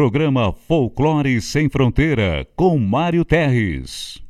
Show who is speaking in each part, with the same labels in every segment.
Speaker 1: Programa Folclore Sem Fronteira, com Mário Terres.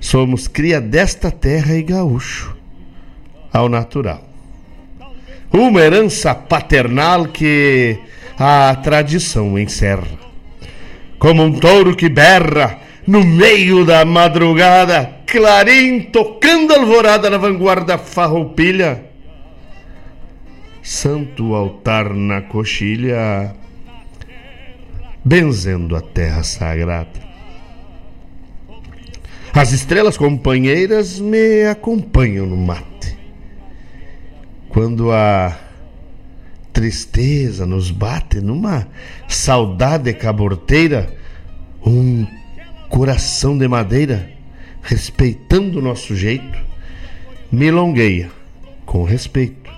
Speaker 2: Somos cria desta terra e gaúcho, ao natural. Uma herança paternal que a tradição encerra. Como um touro que berra no meio da madrugada, clarim tocando alvorada na vanguarda farroupilha. Santo altar na coxilha, benzendo a terra sagrada. As estrelas companheiras me acompanham no mate. Quando a tristeza nos bate numa saudade caborteira, um coração de madeira, respeitando o nosso jeito, me com respeito.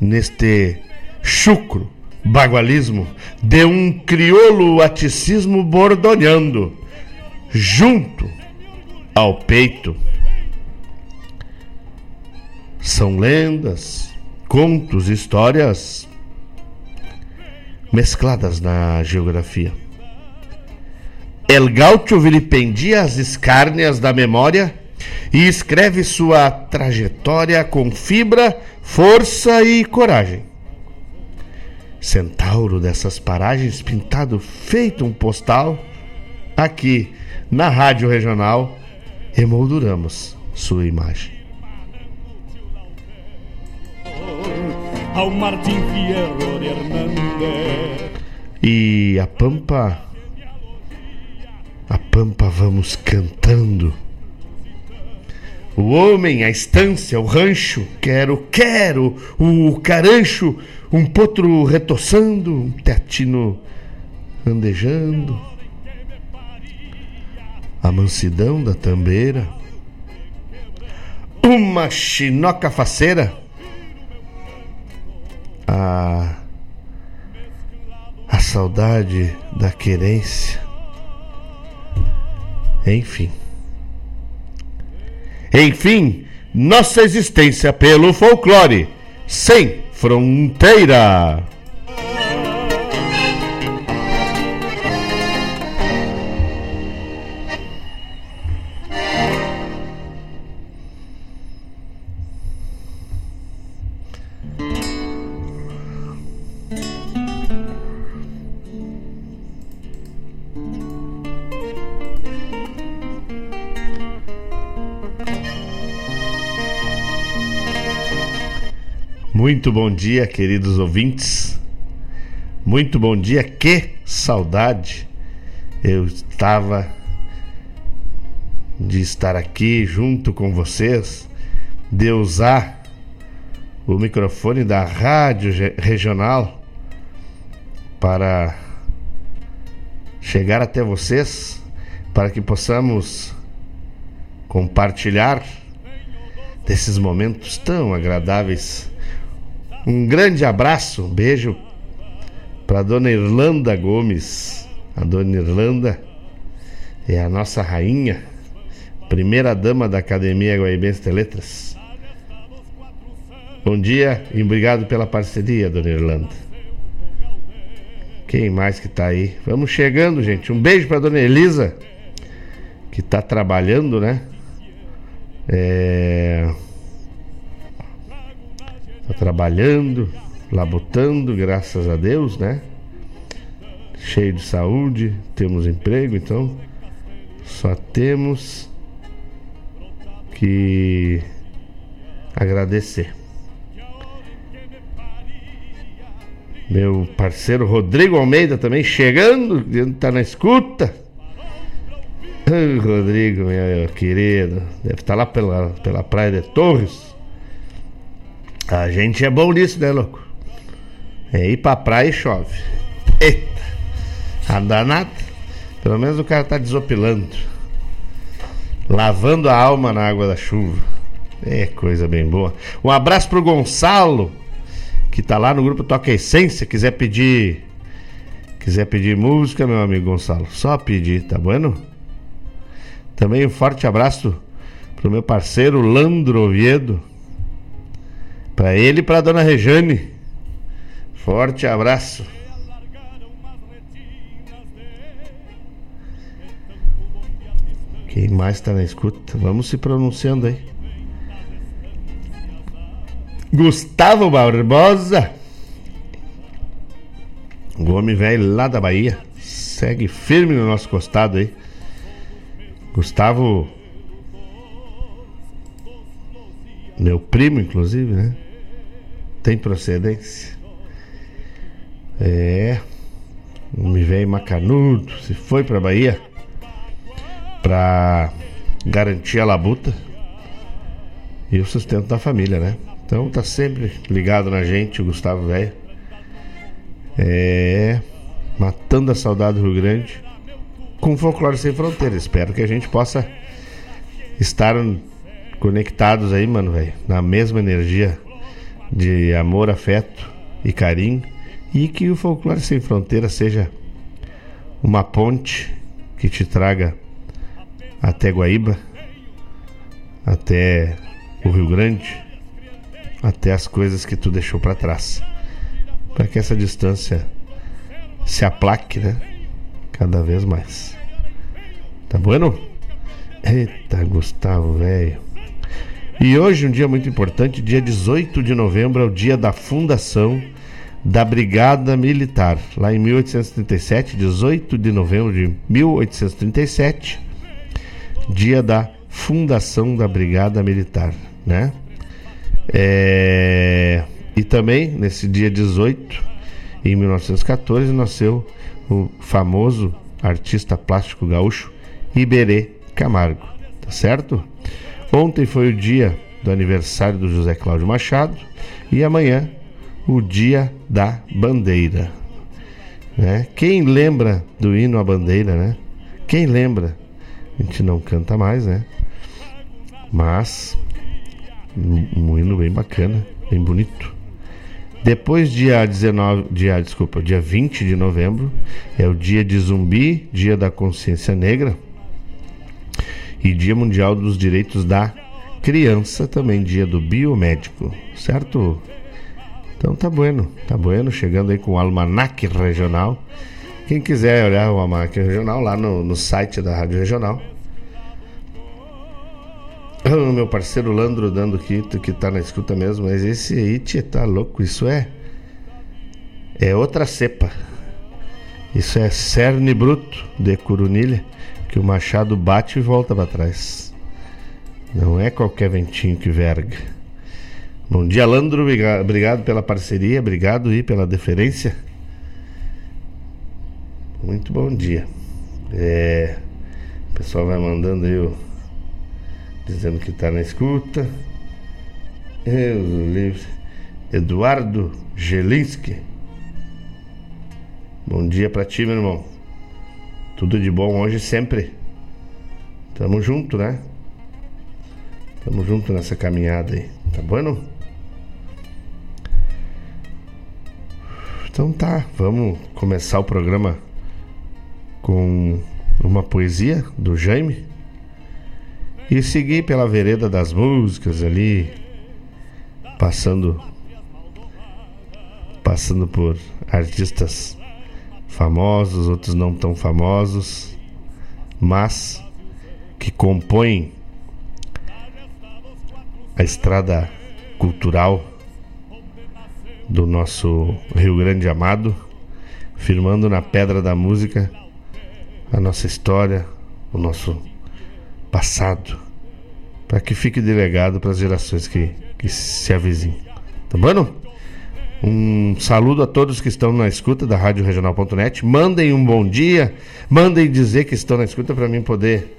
Speaker 2: Neste chucro bagualismo de um crioulo aticismo bordoneando junto ao peito. São lendas, contos, histórias mescladas na geografia. El Gaucho vilipendia as escárnias da memória e escreve sua trajetória com fibra, força e coragem. Centauro dessas paragens pintado feito um postal, aqui na Rádio Regional emolduramos sua imagem. E a Pampa a pampa vamos cantando. O homem, a estância, o rancho, quero, quero, o carancho, um potro retoçando, um teatino andejando. A mansidão da tambeira, uma chinoca faceira, a, a saudade da querência enfim. Enfim, nossa existência pelo folclore sem fronteira. Muito bom dia, queridos ouvintes. Muito bom dia, que saudade. Eu estava de estar aqui junto com vocês, de usar o microfone da rádio regional para chegar até vocês, para que possamos compartilhar desses momentos tão agradáveis um grande abraço, um beijo para dona Irlanda Gomes. A dona Irlanda é a nossa rainha, primeira dama da Academia Guaibense de Letras. Bom dia e obrigado pela parceria, dona Irlanda. Quem mais que tá aí? Vamos chegando, gente. Um beijo para dona Elisa, que tá trabalhando, né? É trabalhando, labutando, graças a Deus, né? Cheio de saúde, temos emprego, então só temos que agradecer. Meu parceiro Rodrigo Almeida também chegando, tá na escuta. Rodrigo, meu querido, deve estar tá lá pela, pela praia de Torres. A gente é bom nisso, né, louco? É ir pra praia e chove. Eita! Andar nada. Pelo menos o cara tá desopilando. Lavando a alma na água da chuva. É coisa bem boa. Um abraço pro Gonçalo, que tá lá no grupo Toca Essência. Quiser pedir. Quiser pedir música, meu amigo Gonçalo. Só pedir, tá bueno? Também um forte abraço pro meu parceiro Landro Oviedo para ele e para dona Rejane. Forte abraço. Quem mais está na escuta? Vamos se pronunciando aí. Gustavo Barbosa. O homem velho lá da Bahia. Segue firme no nosso costado aí. Gustavo. Meu primo, inclusive, né? tem procedência. É. Me vem macanudo, se foi pra Bahia pra garantir a labuta e o sustento da família, né? Então tá sempre ligado na gente, o Gustavo Velho. É. Matando a saudade do Rio Grande com Folclore Sem Fronteiras. Espero que a gente possa estar conectados aí, mano, velho, na mesma energia de amor, afeto e carinho E que o Folclore Sem Fronteira seja uma ponte que te traga até Guaíba, até o Rio Grande, até as coisas que tu deixou para trás. Para que essa distância se aplaque, né? Cada vez mais. Tá bueno? Eita, Gustavo, velho. E hoje, um dia muito importante, dia 18 de novembro, é o dia da fundação da Brigada Militar. Lá em 1837, 18 de novembro de 1837, dia da fundação da Brigada Militar, né? É... E também, nesse dia 18, em 1914, nasceu o famoso artista plástico gaúcho Iberê Camargo, tá certo? Ontem foi o dia do aniversário do José Cláudio Machado e amanhã o dia da bandeira. Né? Quem lembra do hino à bandeira, né? Quem lembra? A gente não canta mais, né? Mas um hino bem bacana, bem bonito. Depois dia 19, dia, desculpa, dia 20 de novembro é o dia de zumbi, dia da consciência negra e dia mundial dos direitos da criança, também dia do biomédico, certo? Então tá bueno, tá bueno, chegando aí com o Almanac Regional. Quem quiser olhar o Almanac Regional lá no, no site da Rádio Regional. O meu parceiro Landro dando que, que tá na escuta mesmo, mas esse aí tia, tá louco, isso é é outra cepa. Isso é cerne bruto de curunilha que o machado bate e volta para trás. Não é qualquer ventinho que verga. Bom dia, Landro. Obrigado pela parceria, obrigado e pela deferência. Muito bom dia. É, o pessoal vai mandando aí, dizendo que está na escuta. Eu, livre. Eduardo Gelinski. Bom dia para ti, meu irmão. Tudo de bom hoje sempre. Tamo junto, né? Tamo junto nessa caminhada aí. Tá bom? Então tá, vamos começar o programa com uma poesia do Jaime e seguir pela vereda das músicas ali, passando passando por artistas famosos, outros não tão famosos, mas que compõem a estrada cultural do nosso Rio Grande amado, firmando na pedra da música a nossa história, o nosso passado, para que fique delegado para as gerações que, que se avizinham. Tá bom? Um saludo a todos que estão na escuta da Rádio Regional.net. Mandem um bom dia, mandem dizer que estão na escuta para mim poder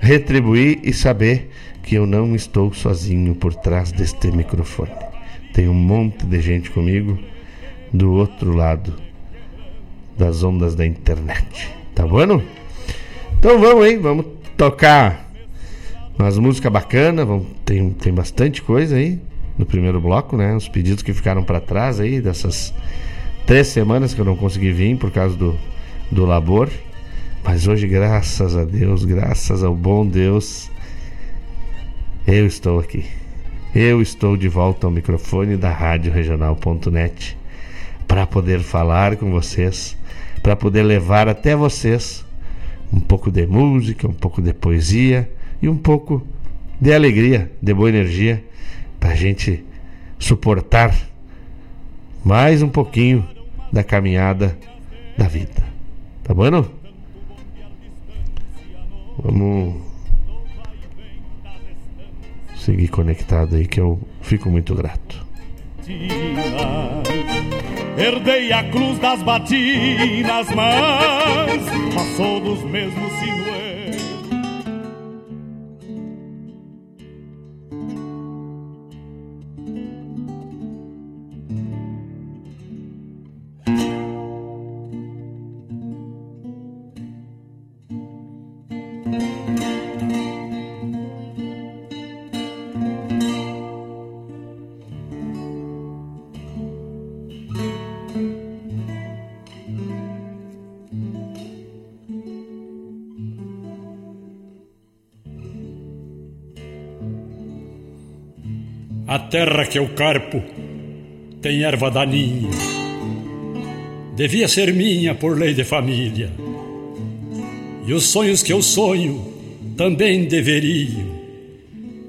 Speaker 2: retribuir e saber que eu não estou sozinho por trás deste microfone. Tem um monte de gente comigo do outro lado das ondas da internet. Tá bom? Então vamos aí, vamos tocar umas músicas bacanas. Tem, tem bastante coisa aí no primeiro bloco, né? Os pedidos que ficaram para trás aí dessas três semanas que eu não consegui vir por causa do, do labor. Mas hoje, graças a Deus, graças ao bom Deus, eu estou aqui. Eu estou de volta ao microfone da Rádio Regional.net para poder falar com vocês, para poder levar até vocês um pouco de música, um pouco de poesia e um pouco de alegria, de boa energia, para a gente suportar mais um pouquinho da caminhada da vida. Tá bom? Vamos seguir conectado aí que eu fico muito grato.
Speaker 3: Herdei a cruz das batinas, mas passou dos mesmos sinuelos. A terra que eu carpo tem erva daninha. Devia ser minha por lei de família. E os sonhos que eu sonho também deveriam.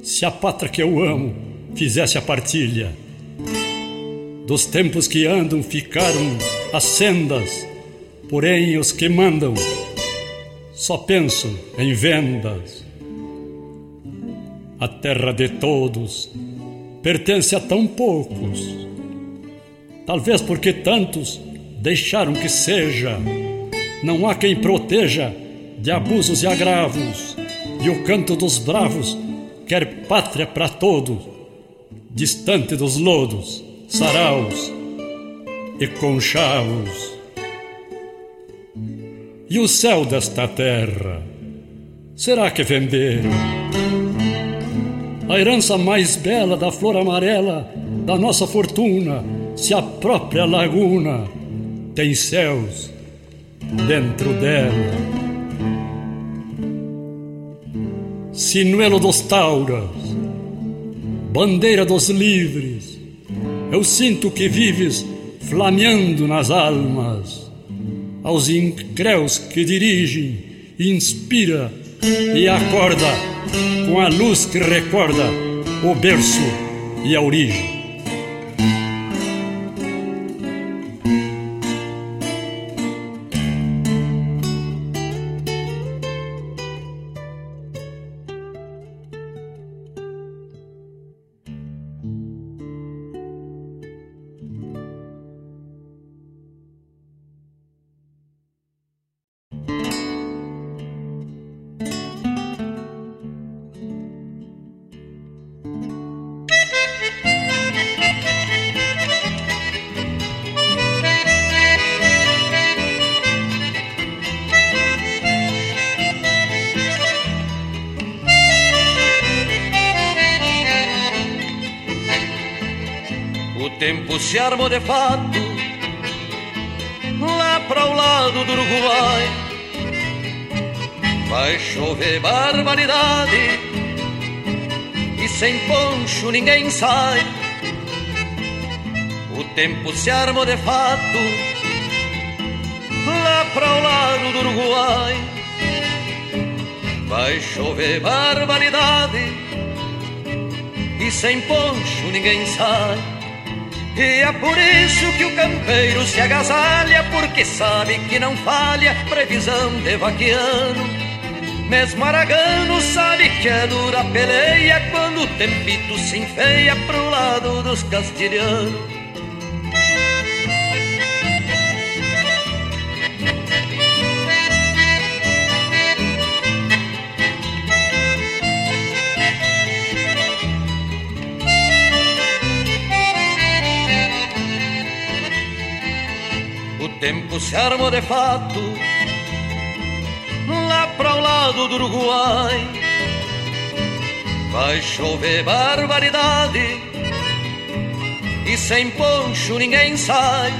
Speaker 3: Se a pátria que eu amo fizesse a partilha dos tempos que andam ficaram as sendas, porém os que mandam só pensam em vendas. A terra de todos pertence a tão poucos, talvez porque tantos deixaram que seja. Não há quem proteja de abusos e agravos, e o canto dos bravos quer pátria para todos, distante dos lodos saraus e conchavos. E o céu desta terra, será que venderam? A herança mais bela da flor amarela da nossa fortuna, se a própria laguna tem céus dentro dela. Sinuelo dos tauras, bandeira dos livres, eu sinto que vives flameando nas almas. Aos incréus que dirigem, inspira e acorda com a luz que recorda o berço e a origem.
Speaker 4: Armou de fato lá para o lado do Uruguai. Vai chover barbaridade e sem poncho ninguém sai. O tempo se armou de fato lá para o lado do Uruguai. Vai chover barbaridade e sem poncho ninguém sai. E é por isso que o campeiro se agasalha, porque sabe que não falha previsão de vaquiano. Mesmo Aragano sabe que é dura peleia quando o tempito se enfeia pro lado dos castilhanos. Tempo se armou de fato lá para o lado do Uruguai. Vai chover barbaridade e sem poncho ninguém sai.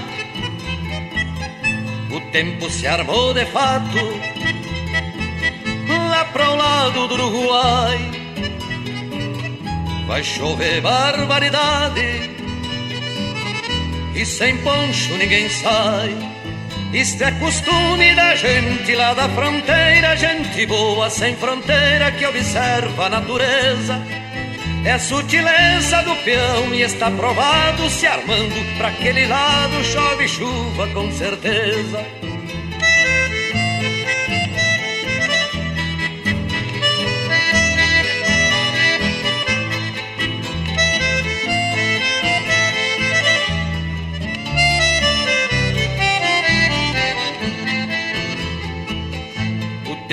Speaker 4: O tempo se armou de fato lá para o lado do Uruguai. Vai chover barbaridade e sem poncho ninguém sai. Isto é costume da gente lá da fronteira, gente boa sem fronteira que observa a natureza. É sutileza do peão e está provado se armando para aquele lado chove chuva com certeza.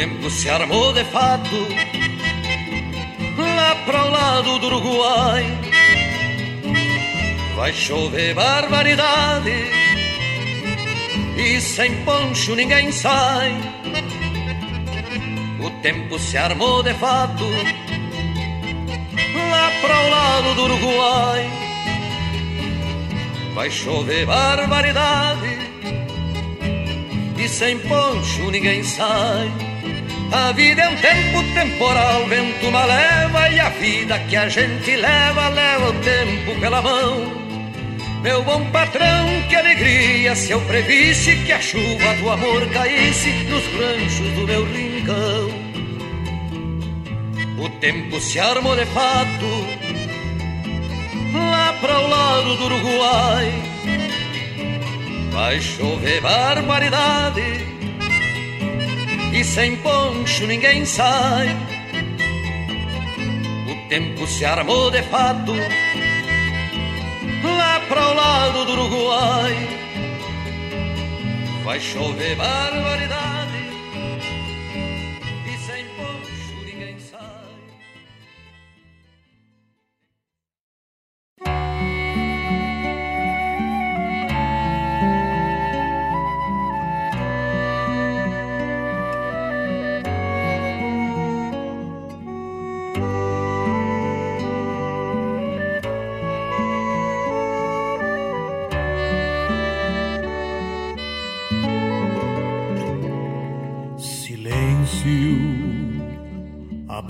Speaker 4: Tempo se armou de fato lá para o lado do Uruguai. Vai chover barbaridade e sem poncho ninguém sai. O tempo se armou de fato lá para o lado do Uruguai. Vai chover barbaridade e sem poncho ninguém sai. A vida é um tempo temporal, vento uma leva e a vida que a gente leva, leva o tempo pela mão. Meu bom patrão, que alegria se eu previsse que a chuva do amor caísse nos ranchos do meu rincão. O tempo se armou de fato lá para o lado do Uruguai. Vai chover barbaridade e sem poncho ninguém sai. O tempo se armou de fato lá para o lado do Uruguai. Vai chover barbaridade.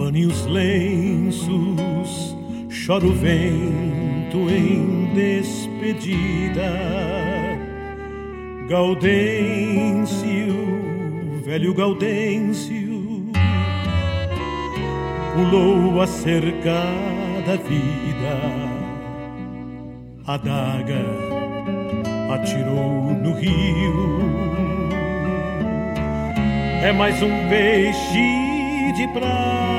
Speaker 5: Abane os lenços, chora o vento em despedida. Gaudêncio, velho Gaudêncio, pulou a cercada vida, a daga atirou no rio. É mais um peixe de prata,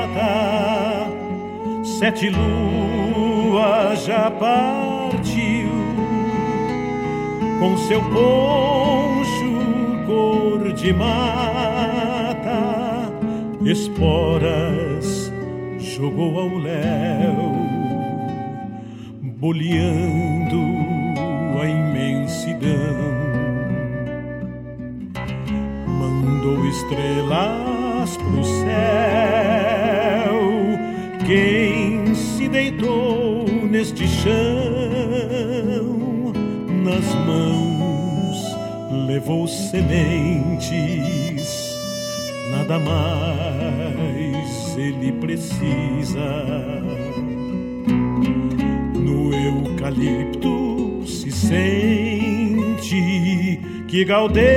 Speaker 5: sete luas já partiu, com seu poncho cor de mata, esporas jogou ao léu, boleando a imensidão. mandou estrelas pro céu. Neste chão, nas mãos levou sementes, nada mais ele precisa. No eucalipto se sente que Gaudêncio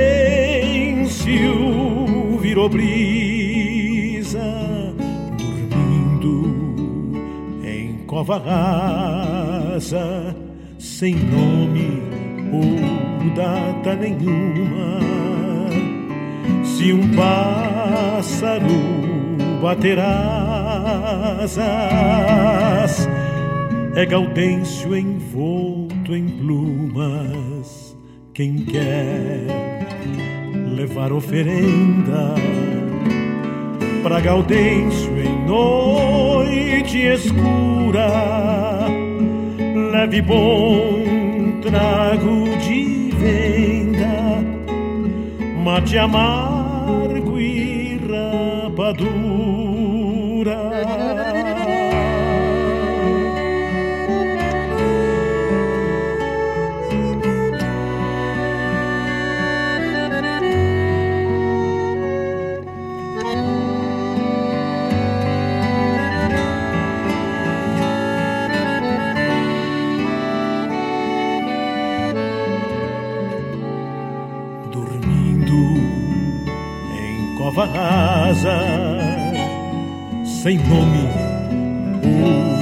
Speaker 5: virou brisa, em cova rasa, sem nome ou data nenhuma. Se um pássaro bater asas, é Gaudêncio envolto em plumas quem quer levar oferenda para Gaudêncio em noite escura, leve bom trago de venda, mate amargo e rapadura. Cova rasa, sem nome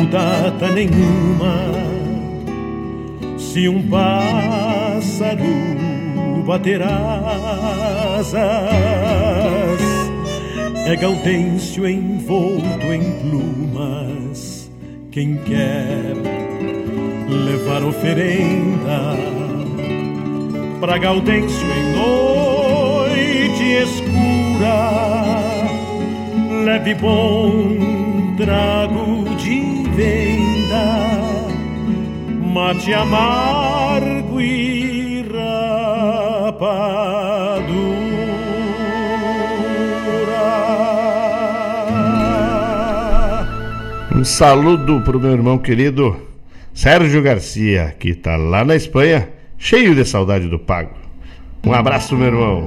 Speaker 5: ou data nenhuma. Se um pássaro bater asas, é Gaudêncio envolto em plumas. Quem quer levar oferenda para Gaudêncio em noite escura, leve bom trago de venda, mate amargo e rapadura.
Speaker 2: Um saludo pro meu irmão querido Sérgio Garcia, que tá lá na Espanha, cheio de saudade do pago. Um abraço, meu irmão.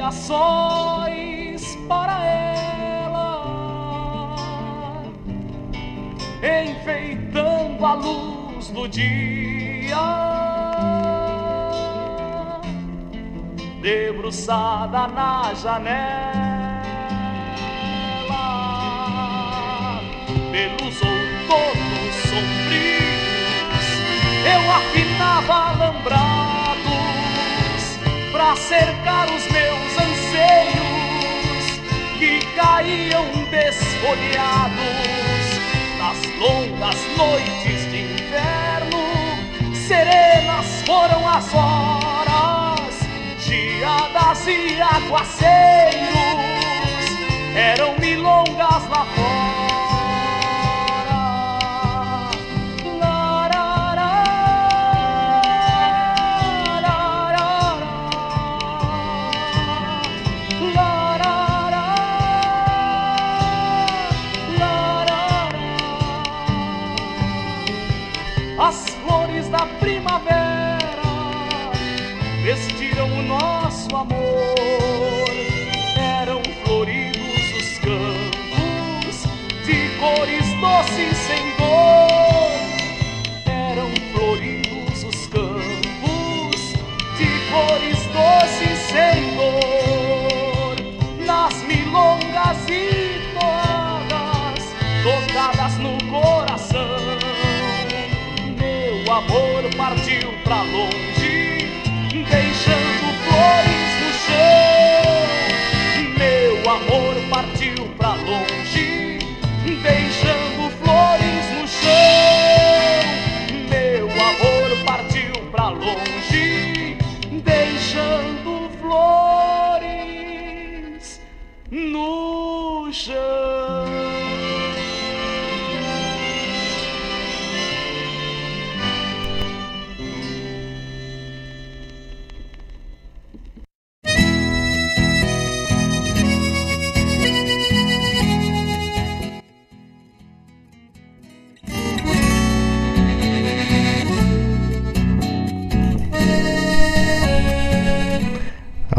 Speaker 6: ações para ela, enfeitando a luz do dia. debruçada na janela, pelos outonos sombrios, eu afinava alambrados para cercar os caíam desfolhados nas longas noites de inverno. Serenas foram as horas geadas e aguaceiros eram milongas lá fora. Primavera vestiram o nosso amor.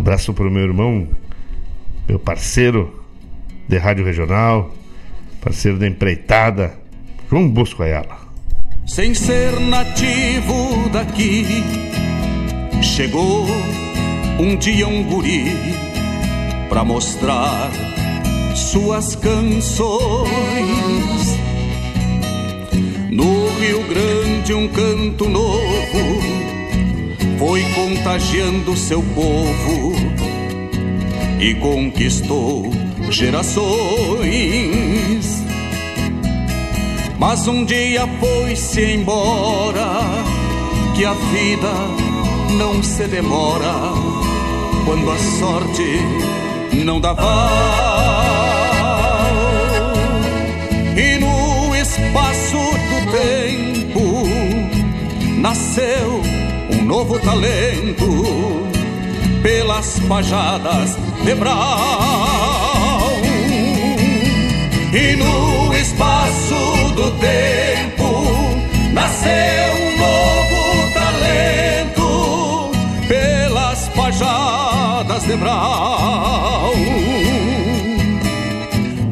Speaker 2: Abraço para o meu irmão, meu parceiro de rádio regional, parceiro da empreitada, João Bosco Ayala.
Speaker 7: Sem ser nativo daqui, chegou um dia um guri para mostrar suas canções. No Rio Grande, um canto novo foi contagiando seu povo e conquistou gerações. Mas um dia foi-se embora, que a vida não se demora quando a sorte não dá val. E no espaço do tempo nasceu novo talento pelas pajadas de Brau. E no espaço do tempo nasceu um novo talento pelas pajadas de Brau.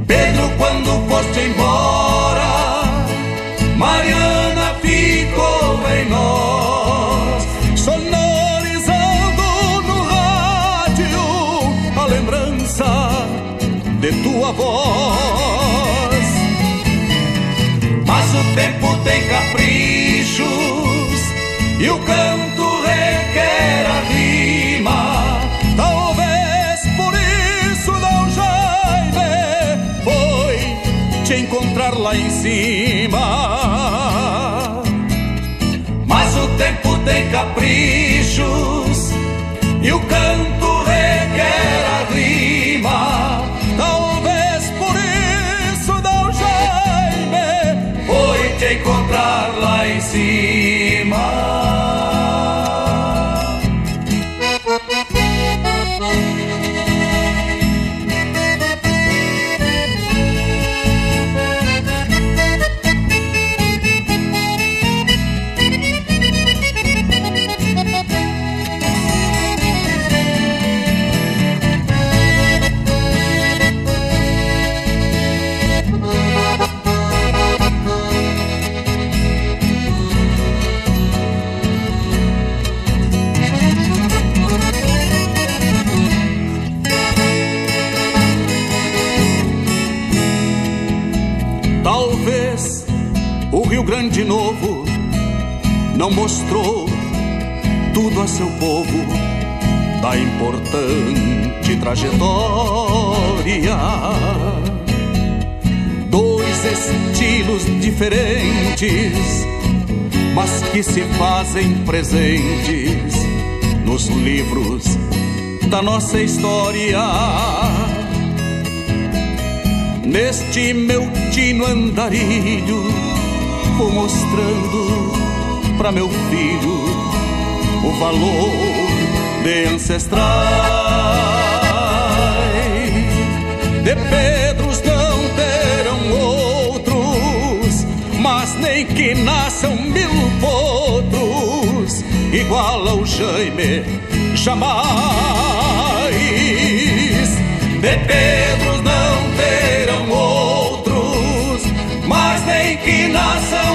Speaker 7: Pedro, quando foste embora, Mariana ficou em nós, tempo tem caprichos e o canto requer a rima. Talvez por isso Dom Jaime foi te encontrar lá em cima. Mas o tempo tem caprichos não mostrou tudo a seu povo da importante trajetória. Dois estilos diferentes, mas que se fazem presentes nos livros da nossa história. Neste meu tino andarilho, vou mostrando para meu filho o valor de ancestrais. De Pedros não terão outros, mas nem que nasçam mil potros, igual ao Jaime, jamais. De Pedros não terão outros, mas nem que nasçam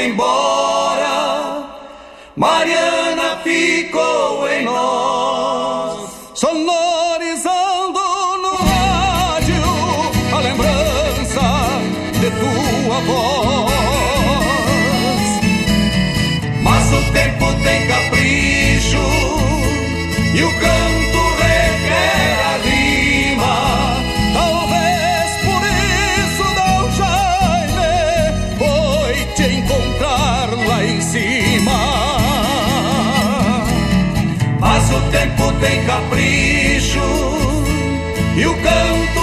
Speaker 7: embora, cima. Mas o tempo tem capricho e o canto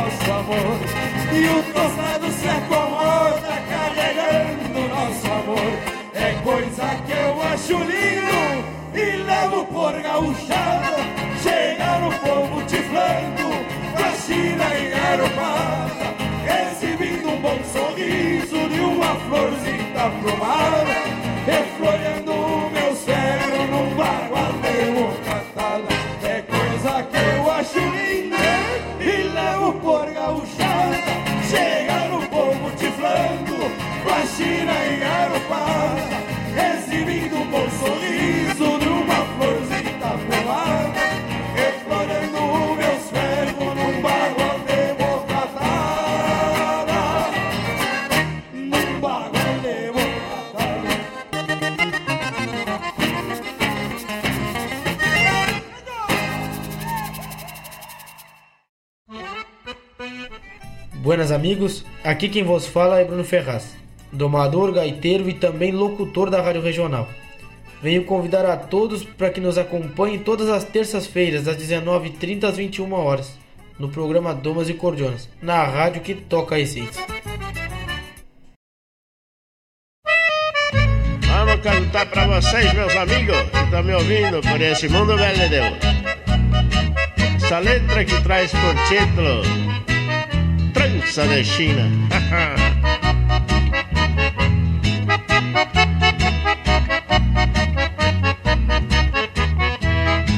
Speaker 8: nosso amor, e o tostado se acomoda, carregando o nosso amor, é coisa que eu acho lindo, e levo por gauchada, chega no povo tiflando, pra China e garopada, exibindo um bom sorriso de uma florzinha plumada, reflorando
Speaker 9: amigos, aqui quem vos fala é Bruno Ferraz, domador, gaiteiro e também locutor da Rádio Regional. Venho convidar a todos para que nos acompanhem todas as terças-feiras, das 19h30 às 21 horas, no programa Domas e Cordionas, na rádio que toca a essência.
Speaker 10: Vamos cantar pra vocês, meus amigos, que estão me ouvindo por esse mundo velho de Deus. Essa letra que traz por título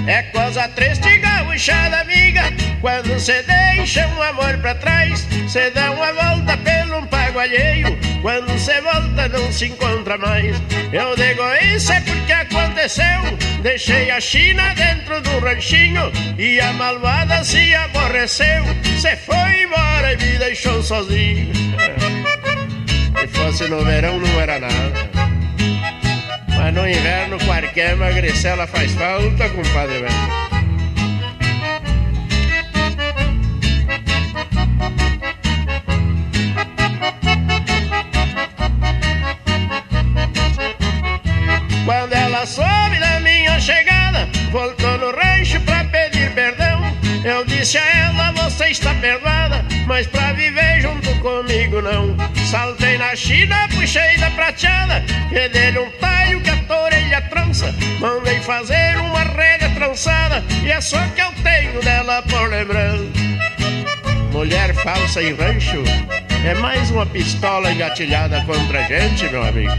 Speaker 10: É coisa triste gaúchada amiga Quando cê deixa um amor pra trás Cê dá uma volta pelo um pago alheio Quando cê volta não se encontra mais. Eu digo isso é porque aconteceu? Deixei a China dentro do ranchinho E a malvada se aborreceu. Cê foi embora e me deixou sozinho. Se fosse no verão não era nada. Mas no inverno qualquer magricela faz falta, compadre velho. Quando ela chegada, voltou no rancho pra pedir perdão. Eu disse a ela, você está perdoada, mas pra viver junto comigo não. Saltei na China, puxei da prateada, e dele um taio que a orelha trança. Mandei fazer uma rede trançada, e é só que eu tenho dela por lembrança. mulher falsa em rancho é mais uma pistola engatilhada contra a gente, meu amigo.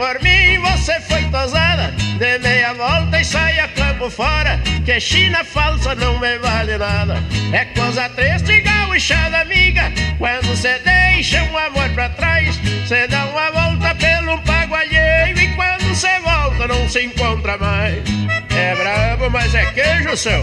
Speaker 10: Por mim você foi tosada. Dê meia volta e saia campo fora, que China falsa não me vale nada. É coisa triste, gauchada amiga, quando você deixa um amor pra trás. Você dá uma volta pelo pago alheio e quando você volta não se encontra mais. É brabo, mas é queijo seu.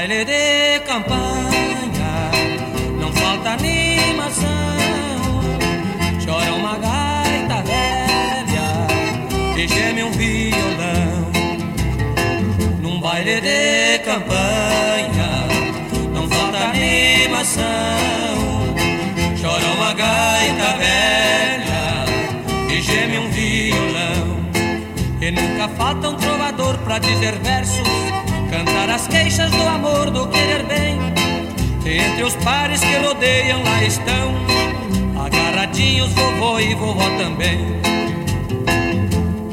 Speaker 4: baile de campanha não falta animação. Chora uma gaita velha e geme um violão. Num baile de campanha não falta animação. Chora uma gaita velha e geme um violão. E nunca falta um trovador pra dizer versos Cantar as queixas do amor, do querer bem. Entre os pares que rodeiam lá estão. Agarradinhos vovô e vovó também.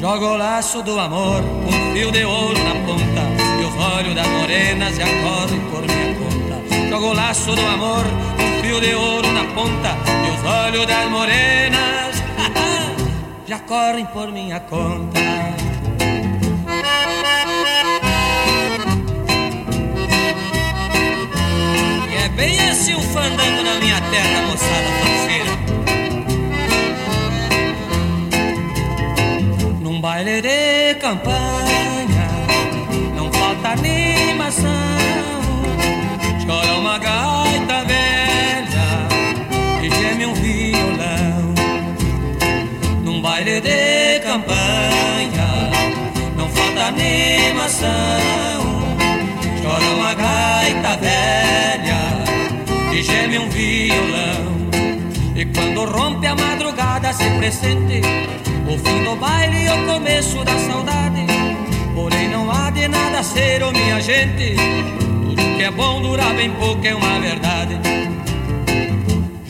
Speaker 4: Joga o laço do amor, um fio de ouro na ponta. E os olhos das morenas já correm por minha conta. Joga o laço do amor, um fio de ouro na ponta. E os olhos das morenas já correm por minha conta Bem esse o fandango na minha terra, moçada parceira. Num baile de campanha, não falta animação. Chora uma gaita velha e geme um violão. Num baile de campanha, não falta animação. Chora uma gaita velha geme um violão. E quando rompe a madrugada se pressente o fim do baile e o começo da saudade. Porém não há de nada ser, oh minha gente. Tudo que é bom dura bem pouco, é uma verdade.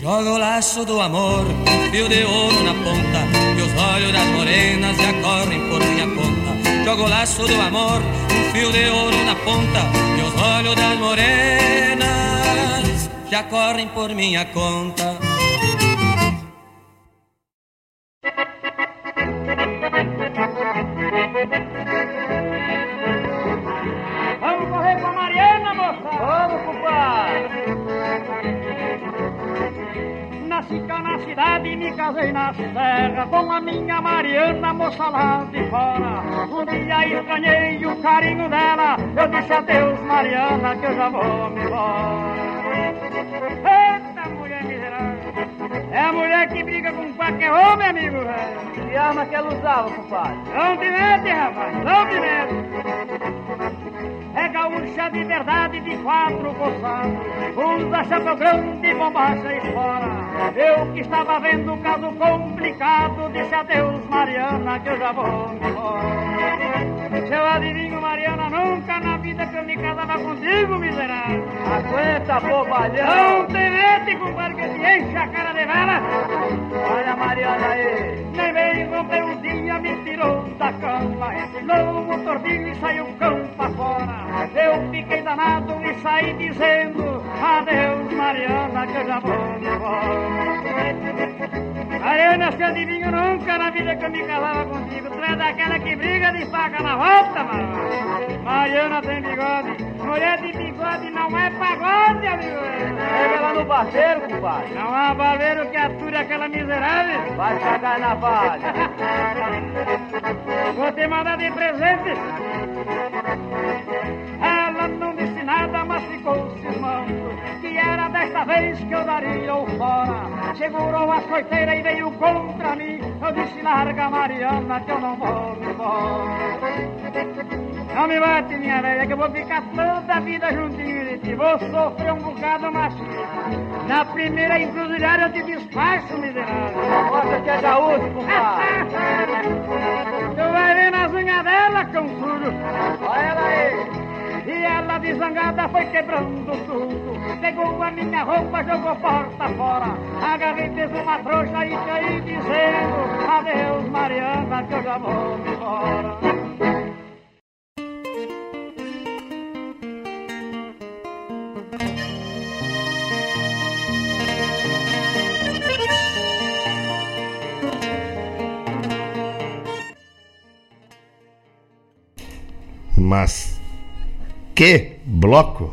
Speaker 4: Joga o laço do amor, um fio de ouro na ponta, e os olhos das morenas já correm por minha conta. Joga o laço do amor, um fio de ouro na ponta, e os olhos das morenas já correm por minha conta.
Speaker 8: Vamos correr com a Mariana, moça! Vamos, compadre! Nasci cá na cidade e me casei na serra Com a minha Mariana, moça lá de fora Um dia estranhei o carinho dela Eu disse adeus, Mariana, que eu já vou me embora Eita, mulher miserável É a mulher que
Speaker 11: briga com qualquer homem, amigo, velho.
Speaker 12: Que arma que ela usava, compadre?
Speaker 11: Não te mete, rapaz, não te mete. É gaúcha de verdade de quatro coçados. Usa chapéu grande, bombacha e fora. Eu que estava vendo um caso complicado, disse adeus, Mariana, que eu já vou embora. Seu adivinho, Mariana, nunca na vida que eu me casava contigo, miserável.
Speaker 12: Aguenta, bobalhão.
Speaker 11: Não te mete, compadre, que te enche a cara de vela.
Speaker 12: Olha a Mariana aí.
Speaker 11: Nem bem rompeu um dia, me tirou da cama. Ensinou o motordinho e saiu o cão pra fora. Eu fiquei danado e saí dizendo Adeus, Mariana, que eu já vou me embora. Mariana, se adivinho nunca na vida que eu me casava contigo. Tu é daquela que briga de faca na volta, mano. Mariana tem bigode. Mulher de bigode não é pagode, amigo.
Speaker 12: Pega ela no barbeiro, compadre.
Speaker 11: Não há barbeiro que ature aquela miserável.
Speaker 12: Vai cagar na valha.
Speaker 11: Vou te mandar de presente. Era desta vez que eu daria o fora. Segurou a coiteiras e veio contra mim. Eu disse, larga Mariana que eu não vou embora. Não me bate minha velha que eu vou ficar toda a vida juntinho de ti. Vou sofrer um bocado machismo Na primeira encruzilhada eu te despacho, miserável.
Speaker 12: Mostra que é gaúcho, compadre.
Speaker 11: Tu vai ver nas unhas dela, cão sujo
Speaker 12: Olha ela aí
Speaker 11: ela desangada foi quebrando tudo. Pegou a minha roupa, jogou porta fora. Agarrei, fez uma trouxa e caí dizendo: Adeus, Mariana, que eu já vou embora.
Speaker 2: Mas que bloco!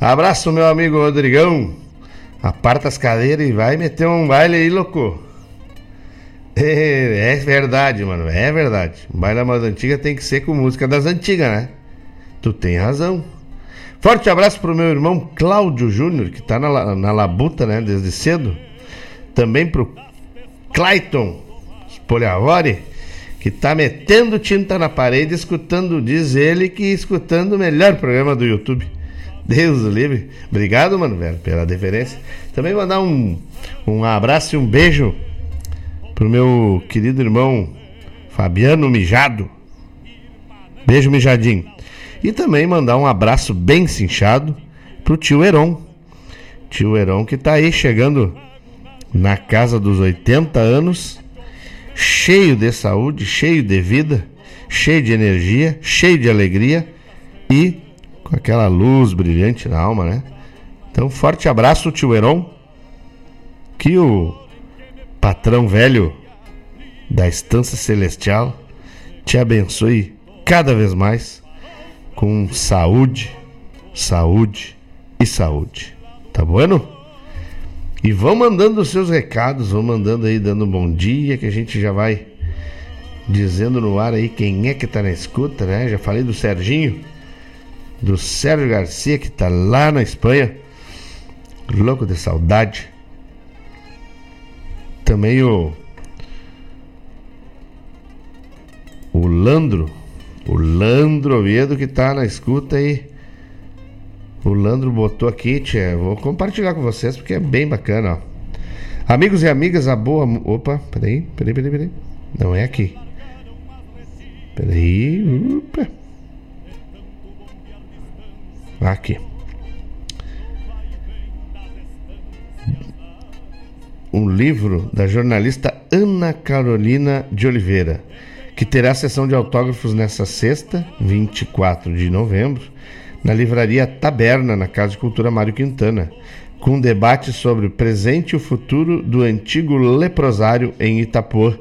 Speaker 2: Abraço, meu amigo Rodrigão. Aparta as cadeiras e vai meter um baile aí, louco. É, é verdade, mano. É verdade. Baile moda antiga tem que ser com música das antigas, né? Tu tem razão. Forte abraço pro meu irmão Cláudio Júnior, que tá na, na labuta, né? Desde cedo. Também pro Clayton Spoliavori, que tá metendo tinta na parede, escutando, diz ele que escutando o melhor programa do YouTube. Deus o livre. Obrigado, mano, velho, pela deferência. Também mandar um, um abraço e um beijo pro meu querido irmão Fabiano Mijado. Beijo, Mijadinho. E também mandar um abraço bem cinchado pro tio Heron. Tio Heron que tá aí chegando na casa dos 80 anos, cheio de saúde, cheio de vida, cheio de energia, cheio de alegria e com aquela luz brilhante na alma, né? Então, forte abraço, tio Heron. Que o patrão velho da Estância Celestial te abençoe cada vez mais com saúde, saúde e saúde. Tá bueno? E vão mandando os seus recados, vão mandando aí, dando um bom dia, que a gente já vai dizendo no ar aí quem é que tá na escuta, né? Já falei do Serginho, do Sérgio Garcia, que tá lá na Espanha, louco de saudade. Também o. O Landro, o Landro Oviedo que tá na escuta aí. O Landro botou aqui. Vou compartilhar com vocês porque é bem bacana, ó. Amigos e amigas, a boa. Opa, peraí, peraí, peraí, peraí. Não é aqui. Peraí. Opa. Aqui. Um livro da jornalista Ana Carolina de Oliveira, que terá sessão de autógrafos nesta sexta, 24 de novembro, na livraria Taberna, na Casa de Cultura Mário Quintana, com um debate sobre o presente e o futuro do antigo leprosário em Itapô,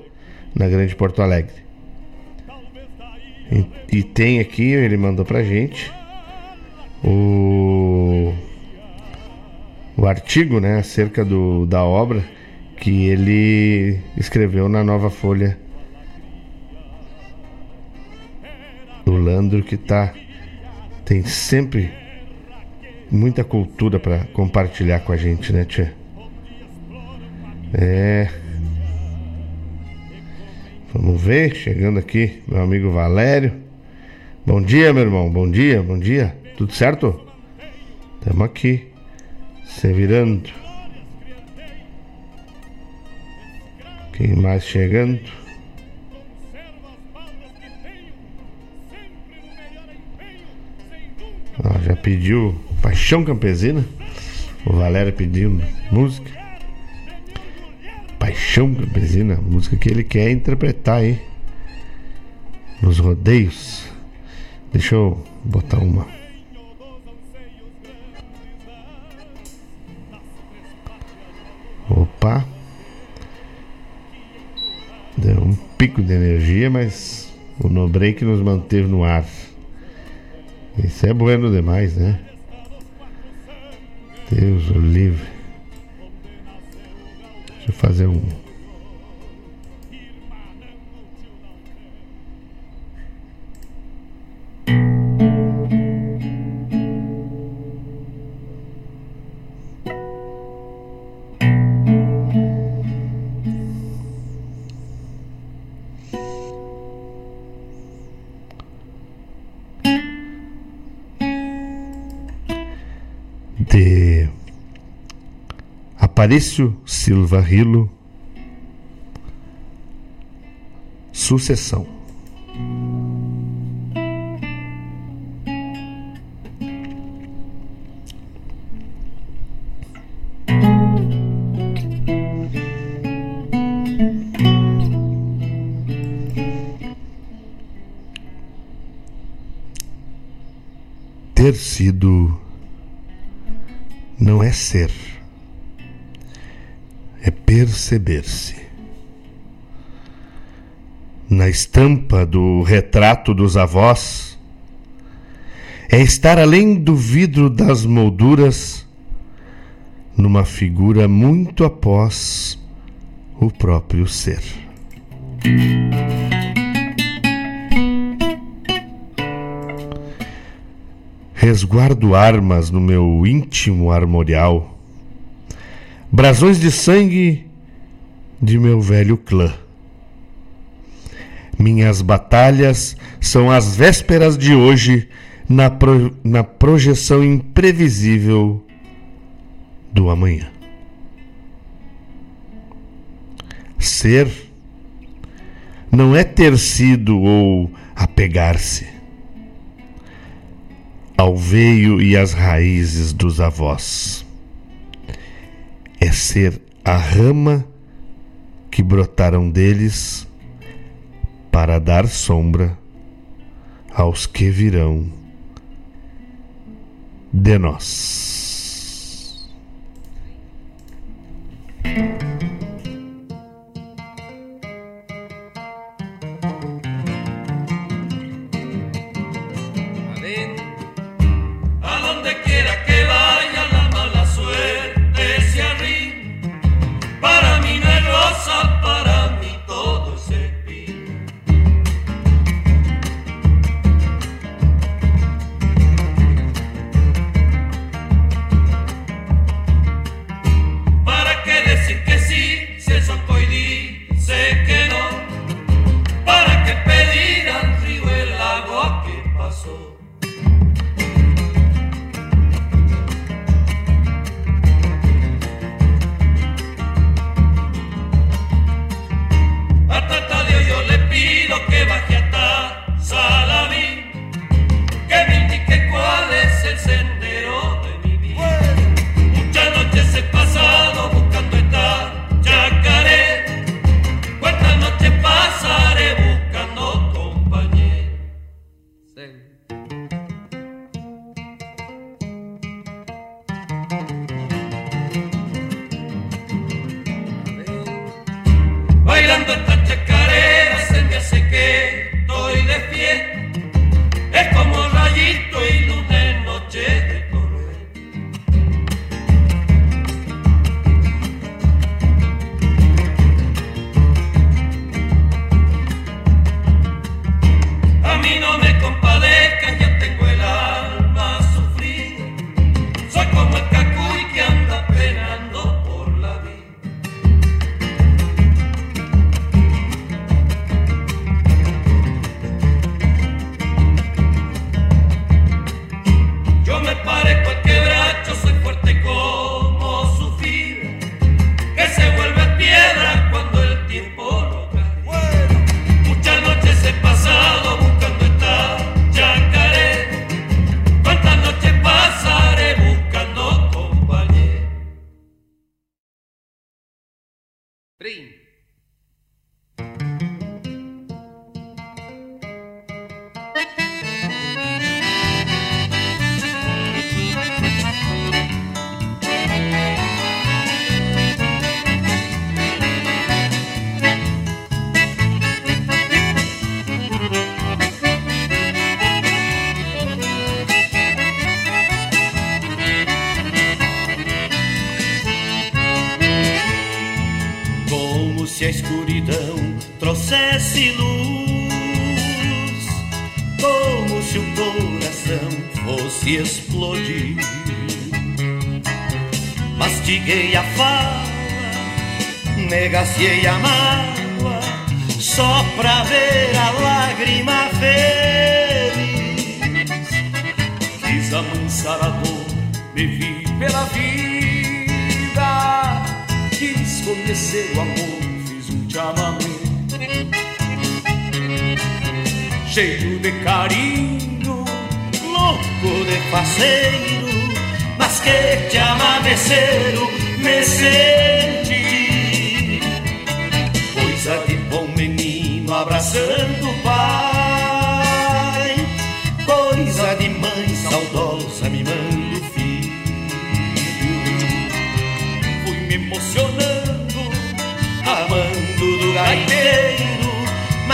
Speaker 2: na Grande Porto Alegre. E, e tem aqui, ele mandou pra gente, o, o artigo né, acerca do, da obra que ele escreveu na Nova Folha. O Landro que tá tem sempre muita cultura para compartilhar com a gente, né, tia? É. Vamos ver, chegando aqui, meu amigo Valério. Bom dia, meu irmão. Bom dia, bom dia. Tudo certo? Estamos aqui, se virando. Quem mais chegando? Ah, já pediu Paixão Campesina. O Valério pediu música. Paixão Campesina, música que ele quer interpretar aí nos rodeios. Deixa eu botar uma. Opa! Deu um pico de energia, mas o no break nos manteve no ar. Isso é bueno demais, né? Deus o livre. Deixa eu fazer um. Aparício Silva Rilo. Sucessão. Ter sido não é ser, é perceber-se. Na estampa do retrato dos avós, é estar além do vidro das molduras, numa figura muito após o próprio ser. resguardo armas no meu íntimo armorial, brasões de sangue de meu velho clã. Minhas batalhas são as vésperas de hoje na, pro, na projeção imprevisível do amanhã. Ser não é ter sido ou apegar-se ao veio e às raízes dos avós. É ser a rama que brotaram deles para dar sombra aos que virão de nós.
Speaker 13: alcançar a dor, bebi pela vida. Quis conhecer o amor, fiz um chamamento cheio de carinho, louco de passeio, mas que te amanecer, me senti. Coisa de bom menino abraçando o pai, coisa de mãe saudosa.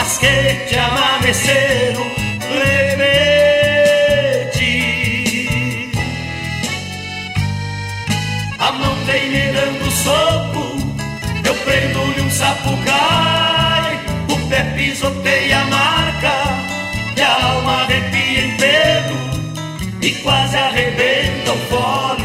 Speaker 13: casquete, amanhecer, um lembrete. A mão vem me dando soco, eu prendo-lhe um sapucai. O pé pisoteia a marca, e a alma arrepia em pelo, e quase arrebenta o fole.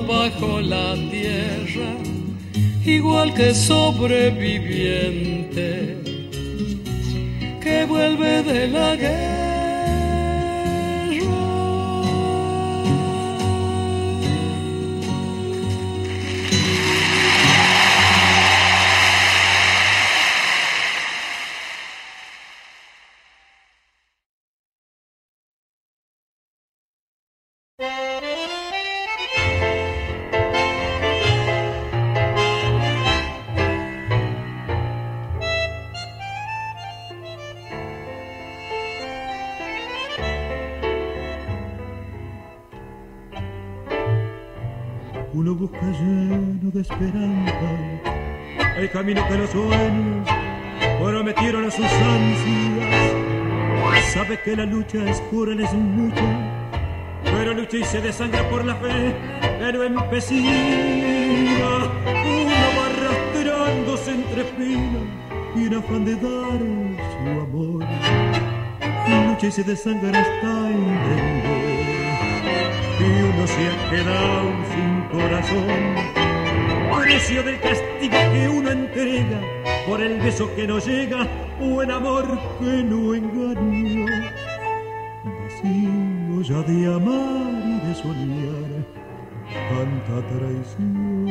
Speaker 14: bajo la tierra, igual que sobreviviente que vuelve de la guerra.
Speaker 5: Que la lucha es pura, es mucha, pero lucha y se desangra por la fe no empecina. Uno va arrastrándose entre espinas y en afán de dar su amor. Lucha y se desangra hasta entender y uno se ha quedado sin corazón. Precio del castigo que uno entrega por el beso que no llega o el amor que no engañó. Vacío ya de amar y de soñar tanta traición.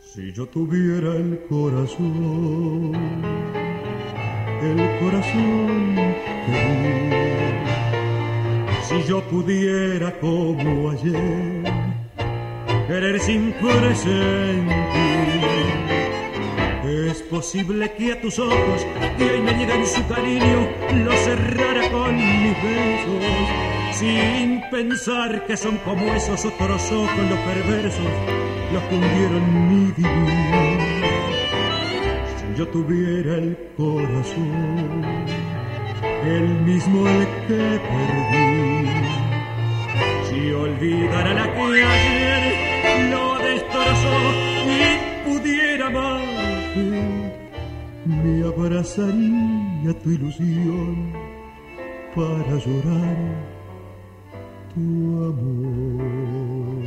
Speaker 5: Si yo tuviera el corazón, el corazón que si yo pudiera como ayer querer sin presentir es posible que a tus ojos que hoy me llegan su cariño lo cerrara con mis besos sin pensar que son como esos otros ojos los perversos los que hundieron mi vivir si yo tuviera el corazón el mismo el que perdí. Si olvidara la que ayer lo destrozó y pudiera amarte, me abrazaría tu ilusión para llorar tu amor.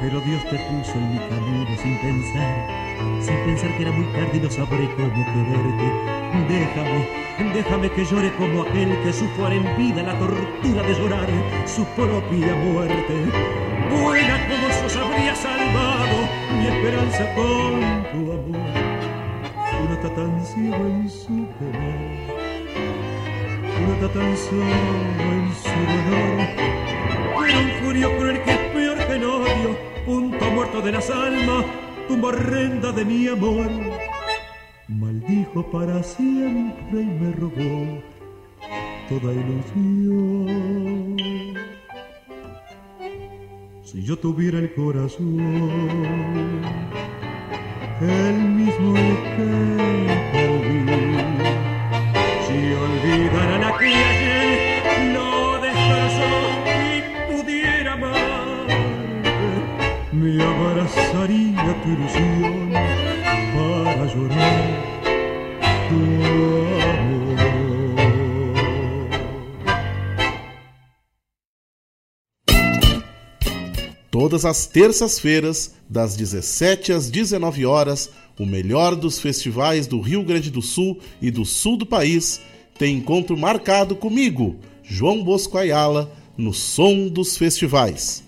Speaker 5: Pero Dios te puso en mi camino sin pensar, sin pensar que era muy tarde y no sabré cómo quererte. Déjame, déjame que llore como aquel que supo en vida la tortura de llorar su propia muerte. Buena como sos había salvado mi esperanza con tu amor. Uno está tan ciego en su querer, uno está tan solo en su dolor. Pero un furio cruel que es peor que el odio, punto muerto de las almas, tumba horrenda de mi amor. Maldijo para siempre y me robó toda ilusión. Si yo tuviera el corazón, el mismo que perdí, si olvidaran aquel ayer, lo me para amor.
Speaker 15: Todas as terças-feiras, das 17 às 19 horas, o melhor dos festivais do Rio Grande do Sul e do sul do país tem encontro marcado comigo, João Bosco Ayala, no Som dos Festivais.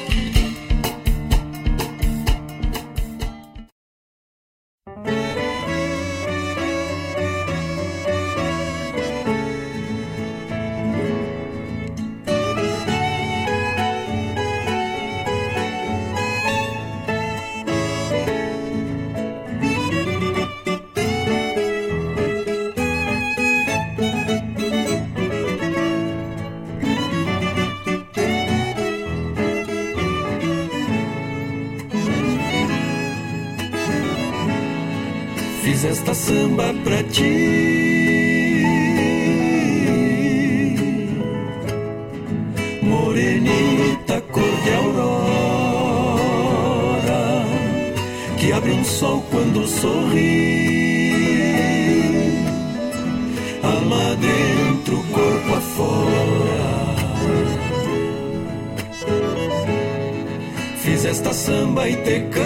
Speaker 16: Que abre um sol quando sorri. Alma dentro, corpo afora. Fiz esta samba e te canto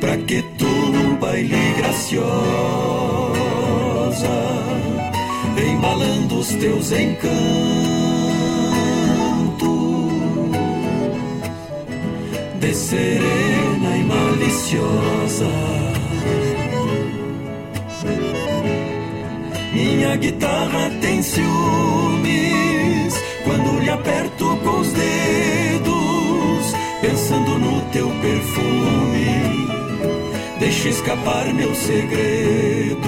Speaker 16: pra que tu baile graciosa, embalando os teus encantos, de serena e maliciosa. Minha guitarra tem ciúmes quando lhe aperto com os dedos, pensando no teu perfume deixo escapar meus segredos,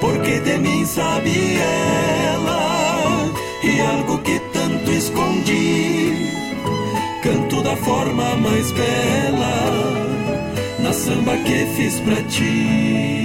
Speaker 16: porque de mim sabe ela e algo que tanto escondi. Da forma mais bela na samba que fiz pra ti.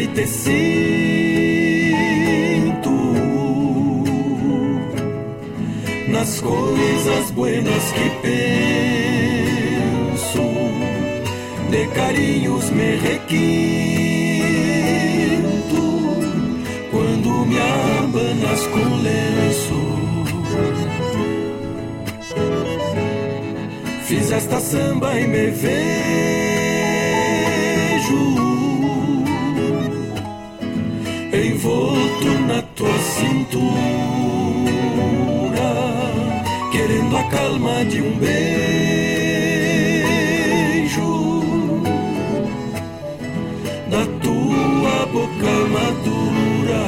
Speaker 16: E te sinto nas coisas buenas que penso, de carinhos me requinto quando me abanas com lenço. Fiz esta samba e me vejo aventura, querendo a calma de um beijo. Da tua boca madura,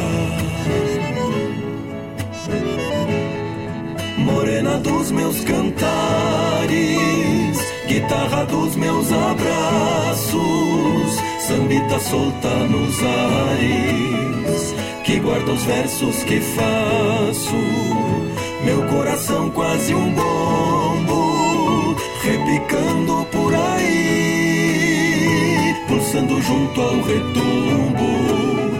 Speaker 16: morena dos meus cantares, guitarra dos meus abraços, sambita solta nos ares que guarda os versos que faço. Meu coração quase um bombo, repicando por aí, pulsando junto ao retumbo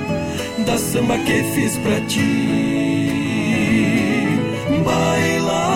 Speaker 16: da samba que fiz pra ti.
Speaker 4: Bailar.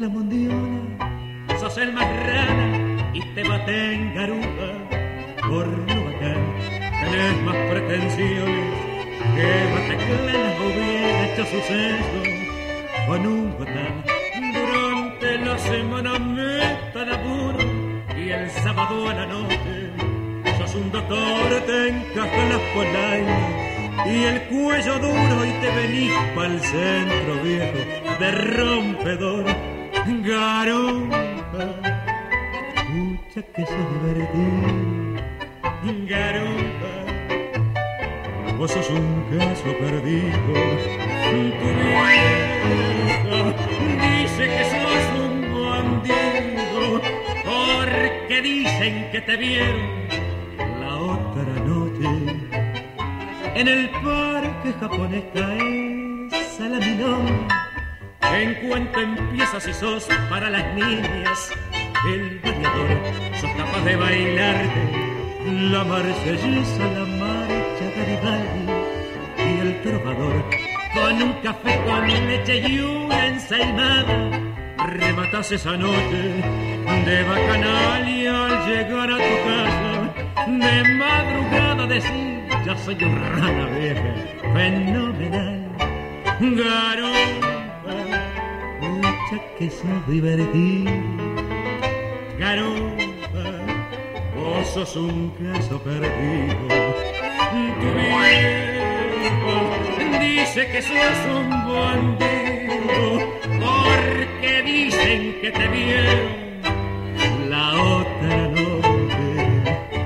Speaker 4: La las
Speaker 17: mondionas, sos el más rana y te maté en garupa por no
Speaker 4: bacán. Tenés más pretensiones que
Speaker 5: Bataclan hubiera hecho suceso con un botán. Durante la semana me tan apuro y el sábado a la noche sos un doctor, te encajan las polainas y el cuello duro y te venís pa'l centro viejo de rompedor garumpa escucha que sos divertido garumpa vos sos un caso perdido. Tu vieja dice que sos un bandido. Porque dicen que te vieron la otra noche. En el parque japonés la milonga. En cuanto empiezas y sos para las niñas el bañador, sos capaz de bailarte la marsellesa, la marcha Garibaldi y el trovador. Con un café con leche y una ensaimada, rematas esa noche de bacanal y al llegar a tu casa, de madrugada decís yo soy un rana vieja, fenomenal. Garompa, mucha que sos divertido. Garompa, vos sos un caso perdido. Tu viejo dice que sos un bandido, porque dicen que te vieron la otra noche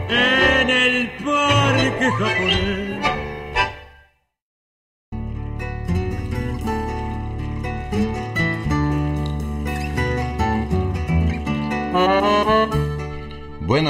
Speaker 5: en el parque japonés.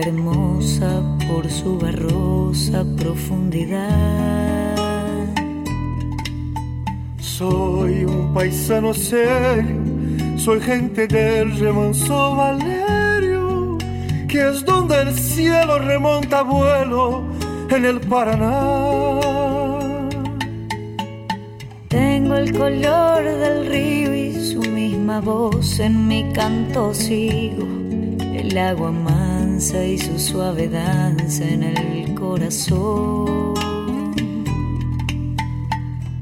Speaker 18: Hermosa por su barrosa profundidad.
Speaker 19: Soy un paisano serio, soy gente del remanso Valerio, que es donde el cielo remonta vuelo en el Paraná.
Speaker 18: Tengo el color del río y su misma voz en mi canto sigo. El agua y su suave danza en el corazón.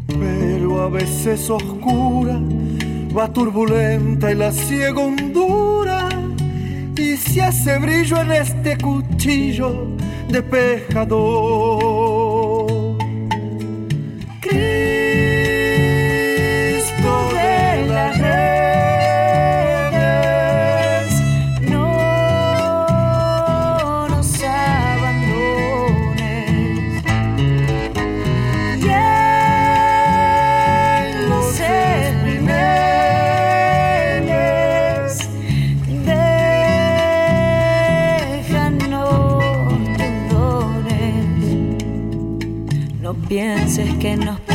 Speaker 19: Pero a veces oscura, va turbulenta y la ciega hondura. Y se hace brillo en este cuchillo de pescador.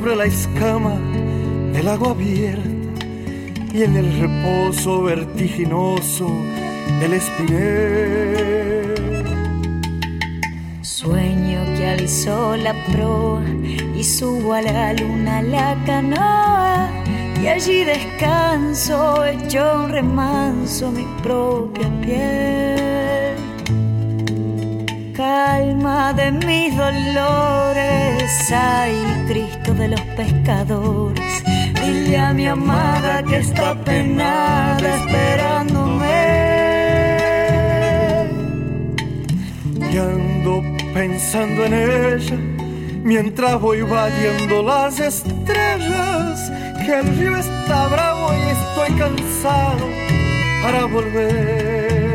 Speaker 18: Sobre la escama del agua abierta y en el reposo vertiginoso del espinel.
Speaker 19: Sueño que alzó la proa y subo a la luna la canoa y allí descanso hecho un remanso mi propia piel. Calma de mis dolores, ay Cristo de los pescadores, dile a mi amada que está penada esperándome.
Speaker 18: Y ando pensando en ella mientras voy vadeando las estrellas que el río está bravo y estoy cansado para volver.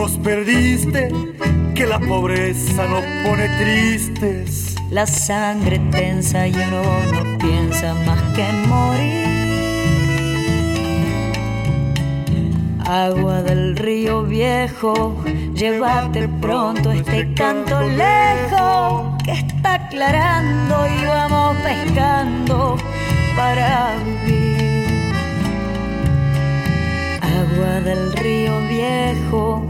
Speaker 19: Nos
Speaker 18: perdiste, que la pobreza nos pone tristes.
Speaker 19: La sangre tensa y uno no piensa más que morir. Agua del río viejo, llévate pronto este canto lejos que está aclarando y vamos pescando para vivir. Agua del río viejo,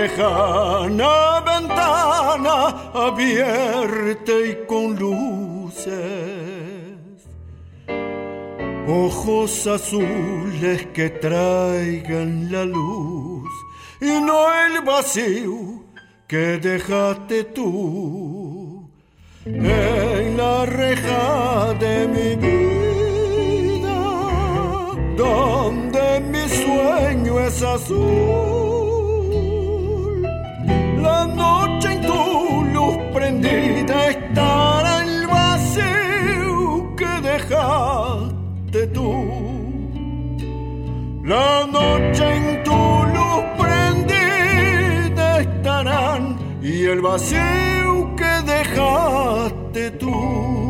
Speaker 20: Lejana, ventana abierta y con luces. Ojos azules que traigan la luz y no el vacío que dejaste tú en la reja de mi vida, donde mi sueño es azul. Noche en tu luz prendida estará el vacío que dejaste tú. La noche en tu luz prendida estarán y el vacío que dejaste tú.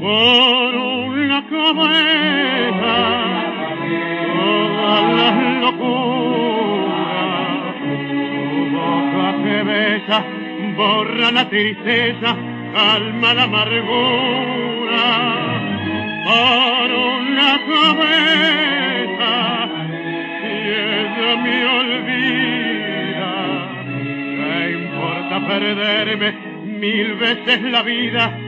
Speaker 21: por una cabeza todas las locuras tu boca que besa borra la tristeza calma la amargura por una cabeza y ella me olvida ¿Qué importa perderme mil veces la vida?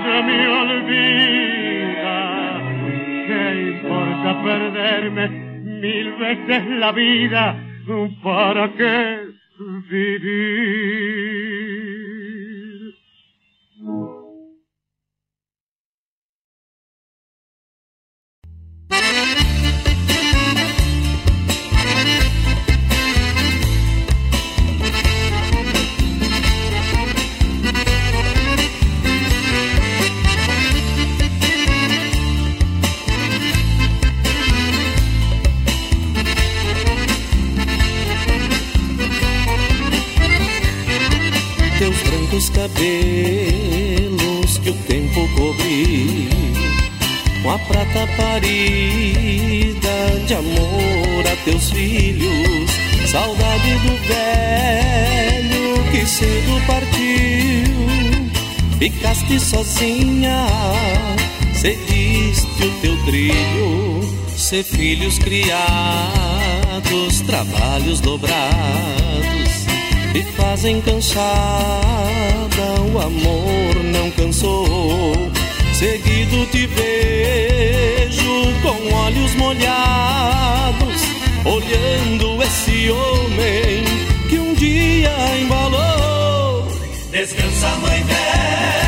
Speaker 21: ella me olvida. ¿Qué importa perderme mil veces la vida? ¿Para qué vivir?
Speaker 22: Brancos cabelos que o tempo cobriu Com a prata parida de amor a teus filhos. Saudade do velho que cedo partiu. Ficaste sozinha, seguiste o teu trilho. Ser filhos criados, trabalhos dobrados e fazem cansada. O amor não cansou. Seguido te vejo com olhos molhados, olhando esse homem que um dia embalou.
Speaker 7: Descansa, mãe velha,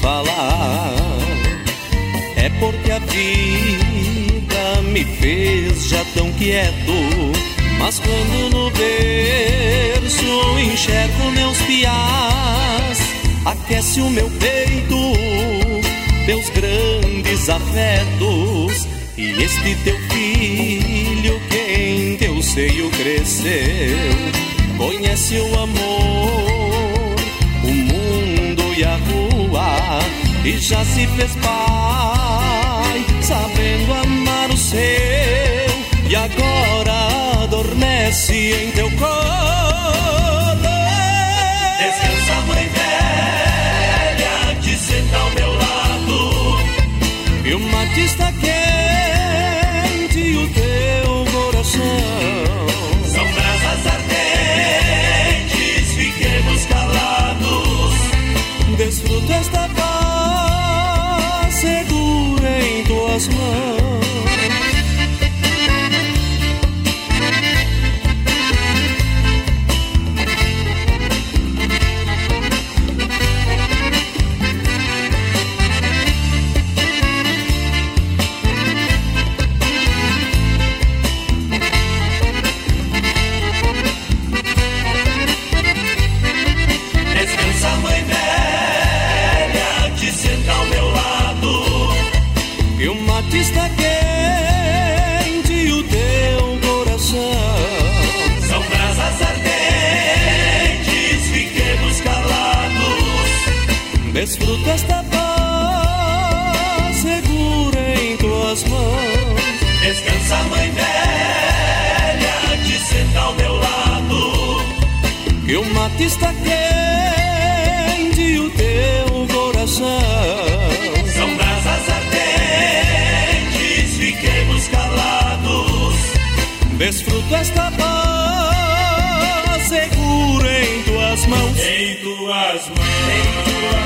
Speaker 22: falar. É porque a vida me fez já tão quieto. Mas quando no berço enxergo meus piás, aquece o meu peito, meus grandes afetos. E este teu filho que em teu seio cresceu, conhece o amor, e já se fez pai, sabendo amar o seu, e agora adormece em teu colo.
Speaker 23: Descansa, mãe velha, te senta ao meu lado.
Speaker 22: E o mate está quente em tuas está quente o teu coração
Speaker 23: São brasas ardentes, fiquemos calados.
Speaker 22: Desfruta esta paz segura em tuas mãos. Em tuas mãos.
Speaker 23: Em tuas mãos.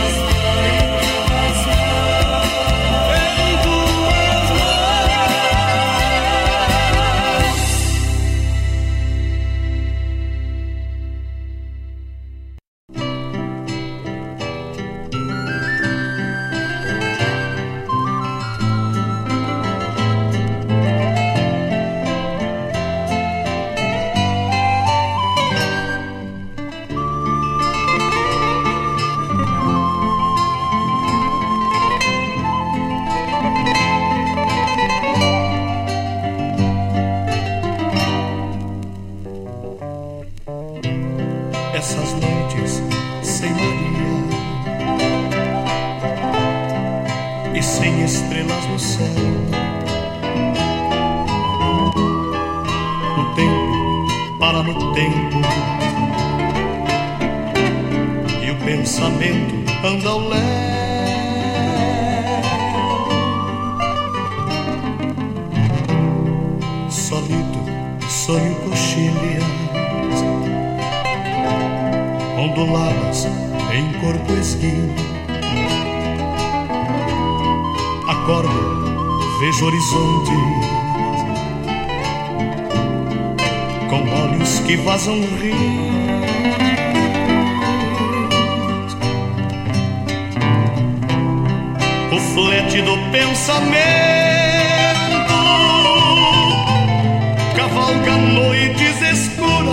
Speaker 20: Vazam rios. O flete do pensamento cavalga noites escuras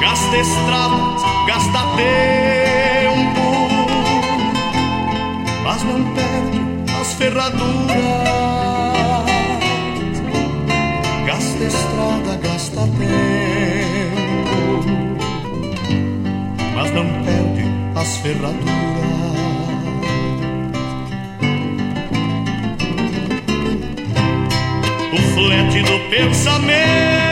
Speaker 20: gasta estradas, gasta tempo, mas não perde as ferraduras. As ferraduras. O flete do pensamento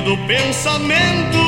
Speaker 20: do pensamento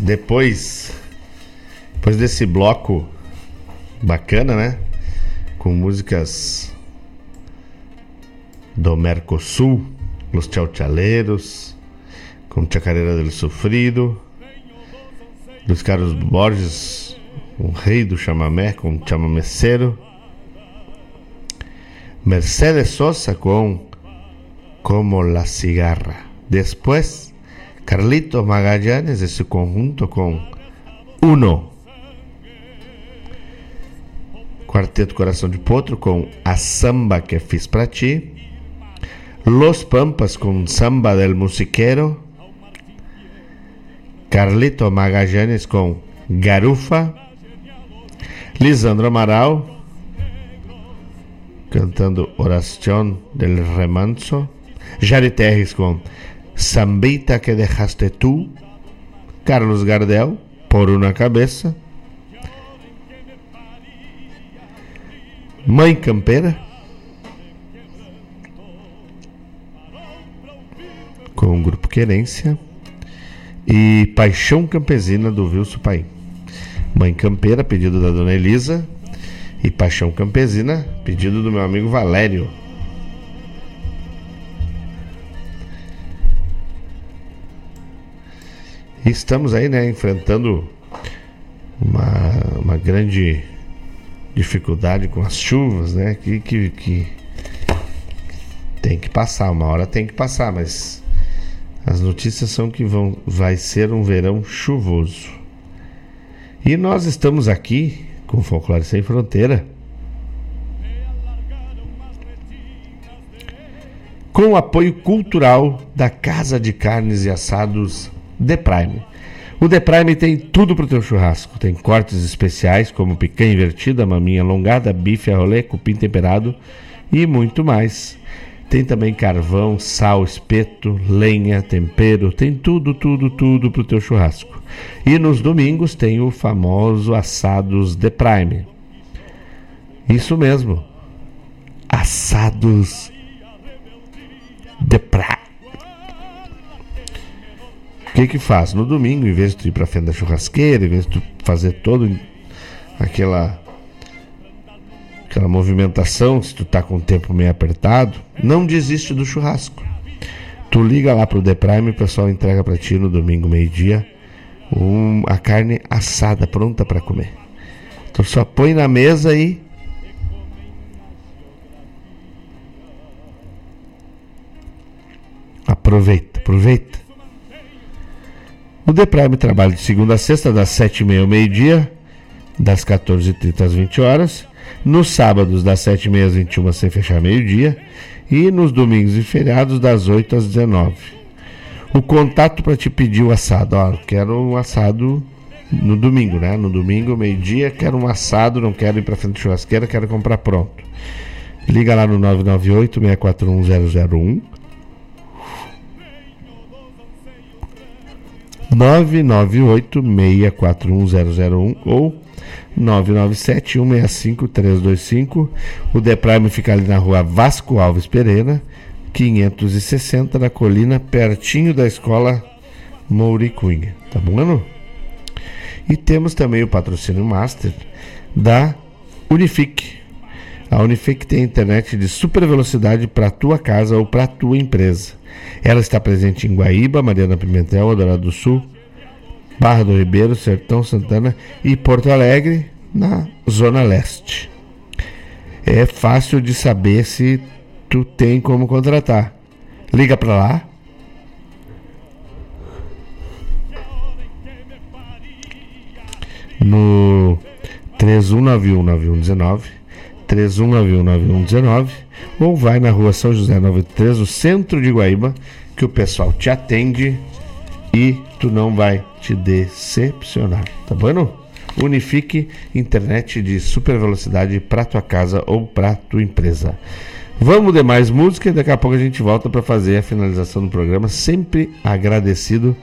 Speaker 2: Depois, depois desse bloco bacana, né? Com músicas do Mercosul, Los Chauchaleiros, com Chacarera del Sofrido, dos Carlos Borges, o rei do chamamé, com chamameceiro, Mercedes Sosa com Como la Cigarra. Después, Carlito Magallanes su conjunto con Uno. Quarteto Coração de Potro com A Samba que Fiz Pra Ti. Los Pampas com Samba del Musiquero. Carlito Magallanes com Garufa. Lisandro Amaral cantando Oración del Remanso. Jari Terres com Sambita que dejaste tú, Carlos Gardel, por una cabeza, Mãe Campeira, com o grupo Querência, e Paixão Campesina do Vilso Pai. Mãe Campeira, pedido da Dona Elisa, e Paixão Campesina, pedido do meu amigo Valério. E estamos aí, né, enfrentando uma, uma grande dificuldade com as chuvas, né? Que, que, que tem que passar, uma hora tem que passar, mas as notícias são que vão, vai ser um verão chuvoso. E nós estamos aqui com Folclore Sem Fronteira. Com o apoio cultural da Casa de Carnes e Assados The Prime. O The Prime tem tudo para o teu churrasco. Tem cortes especiais como picanha invertida, maminha alongada, bife a rolê, cupim temperado e muito mais. Tem também carvão, sal, espeto, lenha, tempero, tem tudo, tudo, tudo para o teu churrasco. E nos domingos tem o famoso assados The Prime. Isso mesmo. Assados The Prime. O que que faz? No domingo, em vez de tu ir para frente da churrasqueira, em vez de tu fazer todo aquela aquela movimentação, se tu tá com o tempo meio apertado, não desiste do churrasco. Tu liga lá pro The Prime, o pessoal entrega para ti no domingo meio-dia um, a carne assada pronta para comer. Tu só põe na mesa e aproveita, aproveita. O The Prime trabalha de segunda a sexta, das 7h30 ao meio-dia, das 14h30 às 20 horas. Nos sábados, das 7h30 às 21 sem fechar meio-dia. E nos domingos e feriados, das 8 às 19 O contato para te pedir o assado. Ó, quero um assado no domingo, né? No domingo, meio-dia, quero um assado, não quero ir para frente de churrasqueira, quero comprar pronto. Liga lá no 998 641 001 998-641-001 ou 997-165-325. O Deprime fica ali na rua Vasco Alves Pereira, 560, na colina, pertinho da escola Mouricunha. Tá bom, E temos também o patrocínio master da Unifique. A Unifique tem internet de super velocidade para tua casa ou para tua empresa. Ela está presente em Guaíba, Mariana Pimentel, Eldorado do Sul, Barra do Ribeiro, Sertão Santana e Porto Alegre, na Zona Leste. É fácil de saber se tu tem como contratar. Liga para lá. No 31919119 31919119 ou vai na rua São José 93, no centro de Guaíba, que o pessoal te atende e tu não vai te decepcionar, tá bom? Unifique internet de super velocidade para tua casa ou para tua empresa. Vamos de mais música e daqui a pouco a gente volta para fazer a finalização do programa, sempre agradecido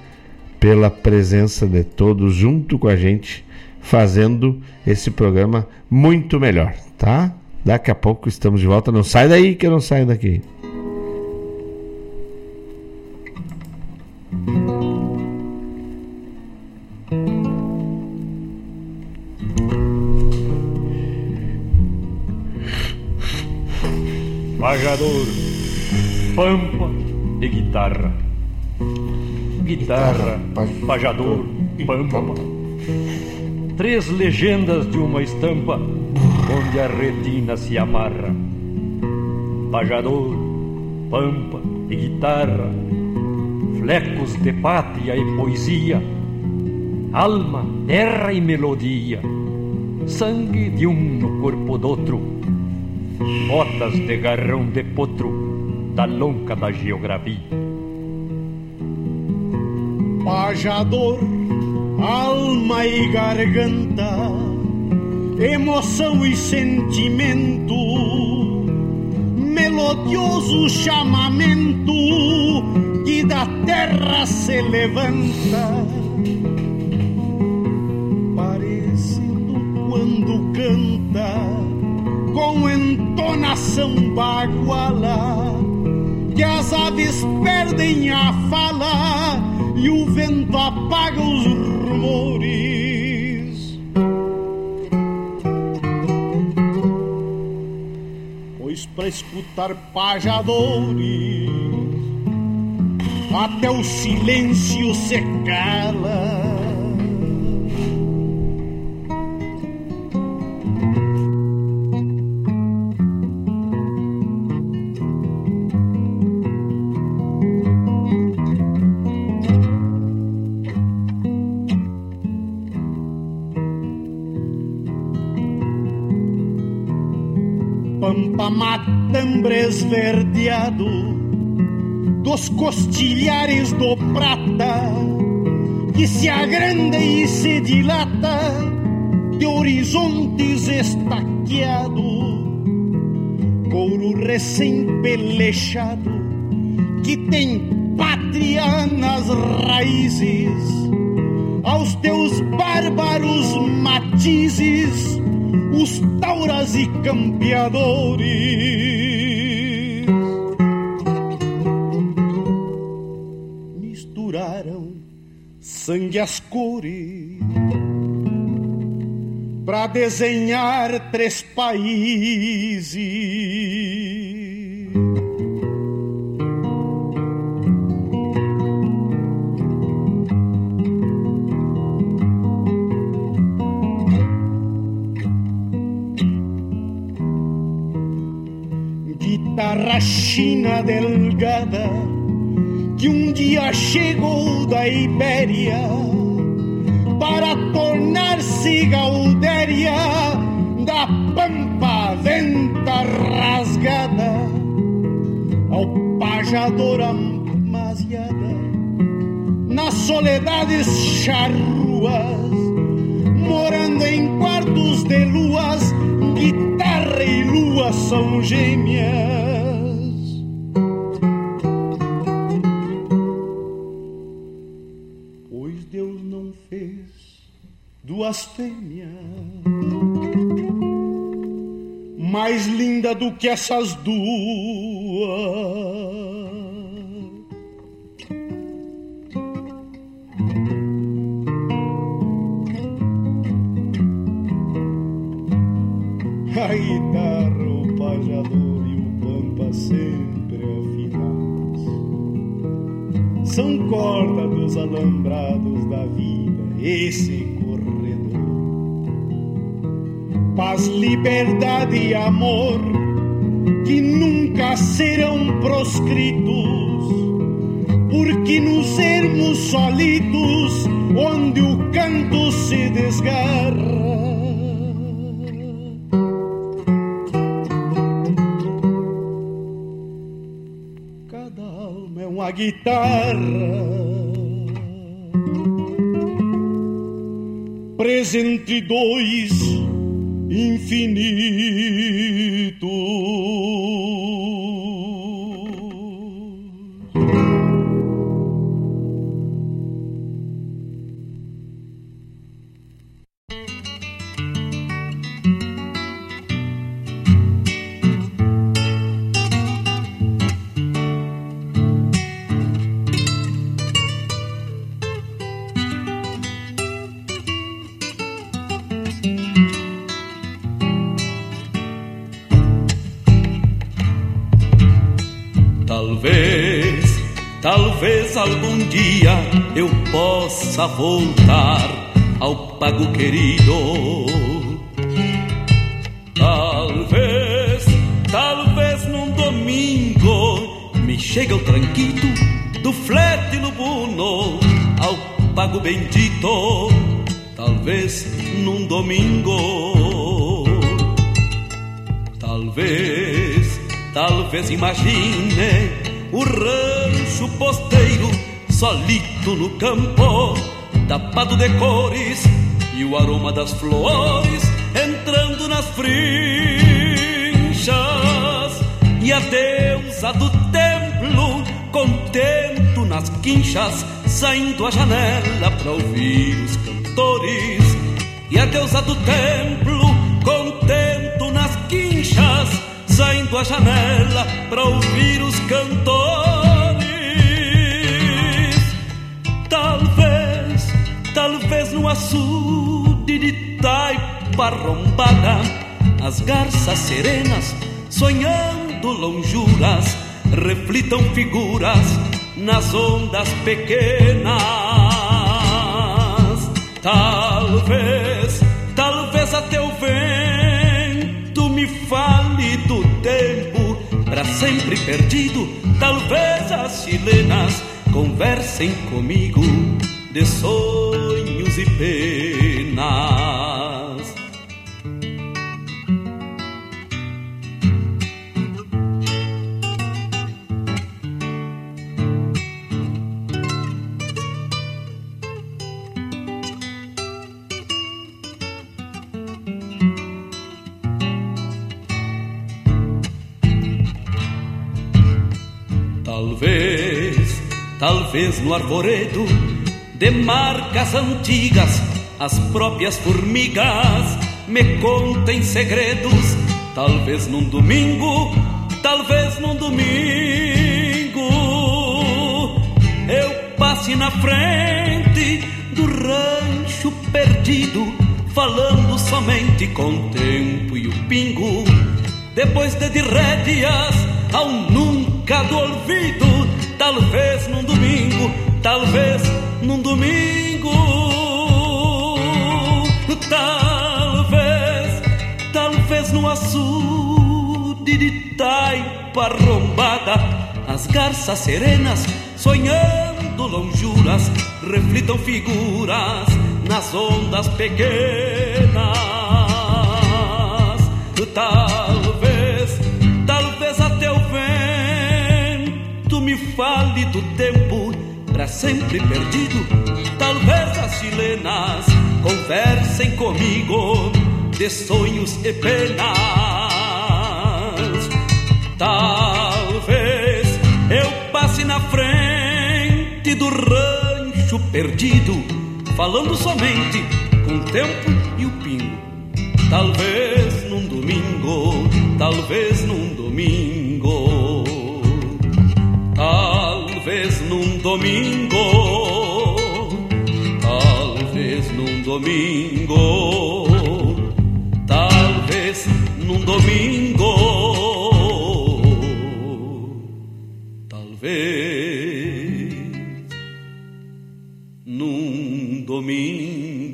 Speaker 2: pela presença de todos junto com a gente, fazendo esse programa muito melhor, tá? Daqui a pouco estamos de volta. Não sai daí que eu não saio daqui.
Speaker 3: Pagador, pampa e guitarra. Guitarra, pajador, pampa. Três legendas de uma estampa onde a retina se amarra. Pajador, pampa e guitarra, flecos de pátria e poesia, alma, terra e melodia, sangue de um no corpo do outro, botas de garrão de potro da lonca da geografia.
Speaker 17: Pajador, alma e garganta emoção e sentimento, melodioso chamamento que da terra se levanta, parecendo quando canta com entonação baguala, que as aves perdem a fala e o vento apaga os rumores para escutar pajadores, até o silêncio se cala. Matambre esverdeado dos costilhares do prata que se agranda e se dilata de horizontes estaqueado, couro recém-pelechado que tem pátria nas raízes, aos teus bárbaros matizes os tauras e campeadores. Sangue as cores para desenhar três países. guitarra china delgada que um dia chegou da Ibéria para tornar-se gaudéria da pampa venta rasgada. Ao pajador amasiada nas soledades charruas morando em quartos de luas guitarra e lua são gêmeas duas fêmeas. Mais linda do que essas duas. A guitarra, o pajador e o pampa sempre afinados São corda dos alambrados da vida, esse paz, liberdade e amor que nunca serão proscritos, porque nos ermos solitos, onde o canto se desgarra. Cada alma é uma guitarra. Presa entre dois infinito.
Speaker 22: Talvez algum dia eu possa voltar ao pago querido. Talvez, talvez num domingo me chegue o tranquito do flete lubuno ao pago bendito. Talvez num domingo. Talvez, talvez imagine o rancho posteiro, solito no campo, tapado de cores e o aroma das flores entrando nas frinchas. E a deusa do templo, contento nas quinchas, saindo à janela para ouvir os cantores. E a deusa do templo, saindo à janela para ouvir os cantores. Talvez, talvez no açude de taipa rombada, as garças serenas sonhando lonjuras reflitam figuras nas ondas pequenas. Talvez, talvez até o vento me fale tempo para sempre perdido. Talvez as chilenas conversem comigo de sonhos e penas. Talvez no arvoredo de marcas antigas, as próprias formigas me contem segredos. Talvez num domingo, talvez num domingo, eu passe na frente do rancho perdido, falando somente com o tempo e o pingo. Depois de, de rédeas ao nunca do olvido Talvez num talvez num domingo. Talvez, talvez no açude de taipa rombada, as garças serenas sonhando lonjuras, reflitam figuras nas ondas pequenas. Talvez, talvez até o vento me fale do tempo para sempre perdido. Talvez as chilenas conversem comigo de sonhos e penas. Talvez eu passe na frente do rancho perdido, falando somente com o tempo e o pingo. Talvez num domingo, talvez num domingo, talvez domingo, talvez num domingo num domingo, talvez num domingo.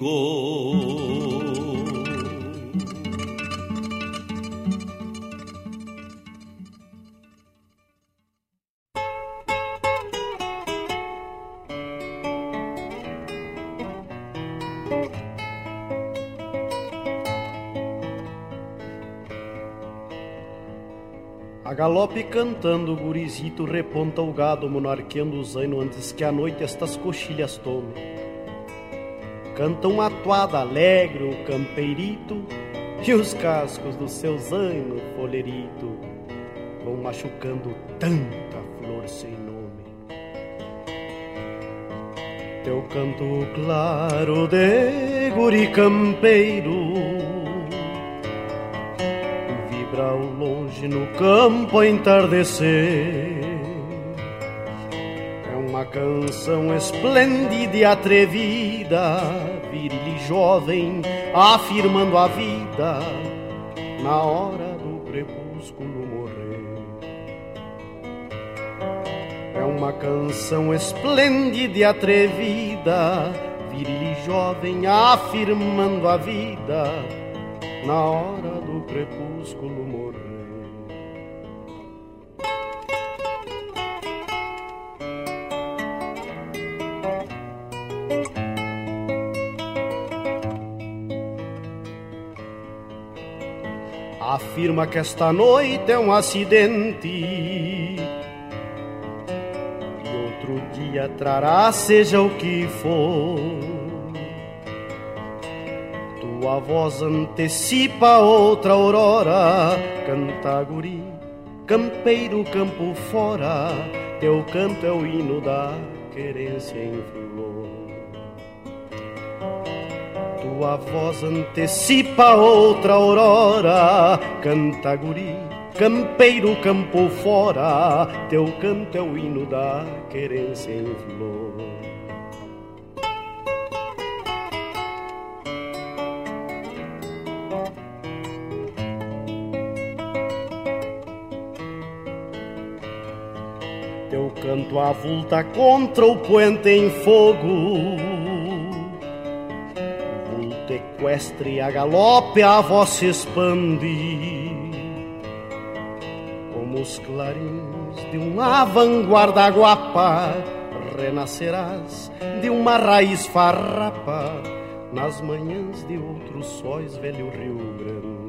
Speaker 24: Galope cantando, o gurizito reponta o gado, monarqueando o zaino antes que a noite estas coxilhas tome. Canta uma atuada alegre o campeirito e os cascos do seu zaino folerito vão machucando tanta flor sem nome. Teu canto claro de guri campeiro longe no campo a entardecer. É uma canção esplêndida e atrevida, viril e jovem, afirmando a vida na hora do crepúsculo morrer. É uma canção esplêndida e atrevida, viril e jovem, afirmando a vida na hora do crepúsculo morrer. Afirma que esta noite é um acidente. E outro dia trará seja o que for. Tua voz antecipa outra aurora, canta guri, campeiro campo fora, teu canto é o hino da querência em flor. Tua voz antecipa outra aurora, canta guri, campeiro campo fora, teu canto é o hino da querência em flor. canto avulta contra o puente em fogo. Equestre a galope a voz se expande. Como os clarins de uma vanguarda guapa, renascerás de uma raiz farrapa nas manhãs de outros sóis, velho Rio Grande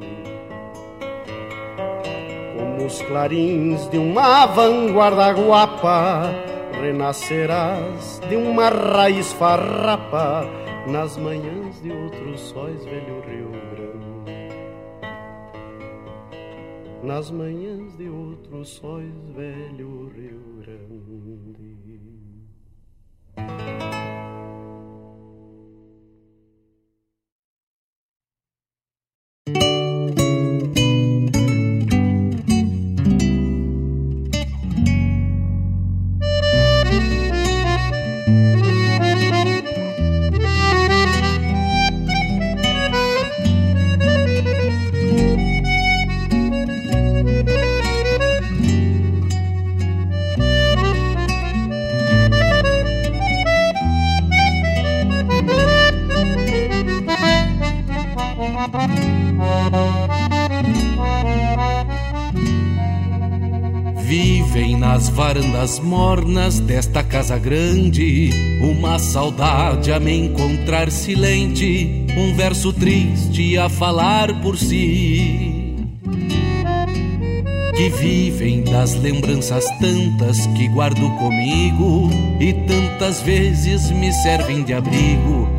Speaker 24: nos clarins de uma vanguarda guapa, renascerás de uma raiz farrapa nas manhãs de outros sóis, velho Rio Grande. Nas manhãs de outros sóis, velho Rio Grande.
Speaker 22: Vivem nas varandas mornas desta casa grande. Uma saudade a me encontrar silente. Um verso triste a falar por si. Que vivem das lembranças tantas que guardo comigo. E tantas vezes me servem de abrigo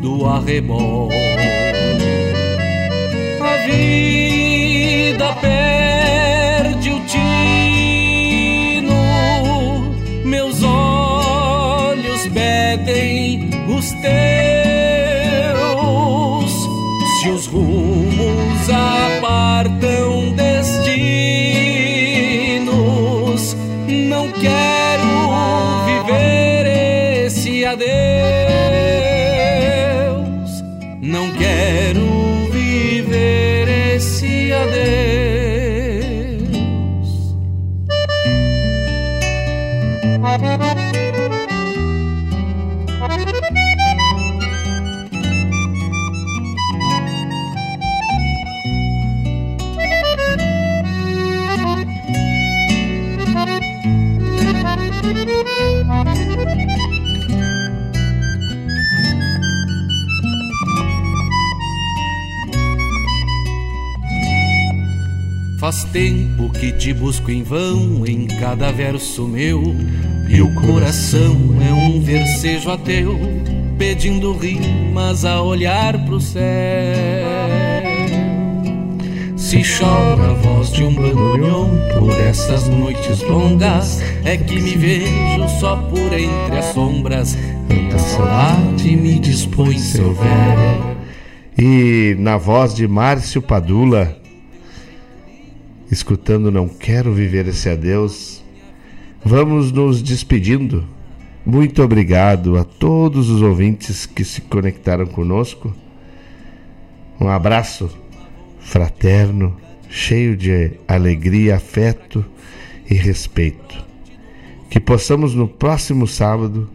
Speaker 22: do arrebol. A vida perde o tino, meus olhos pedem os teus. Se os rumos apartam tempo que te busco em vão em cada verso meu, e o coração é um versejo ateu, pedindo rimas a olhar pro céu. Se chora a voz de um bandoneon por essas noites longas, é que me vejo só por entre as sombras. Tanta saudade me dispõe seu véu.
Speaker 2: E na voz de Márcio Padula, escutando Não Quero Viver Esse Adeus, vamos nos despedindo. Muito obrigado a todos os ouvintes que se conectaram conosco. Um abraço fraterno, cheio de alegria, afeto e respeito. Que possamos no próximo sábado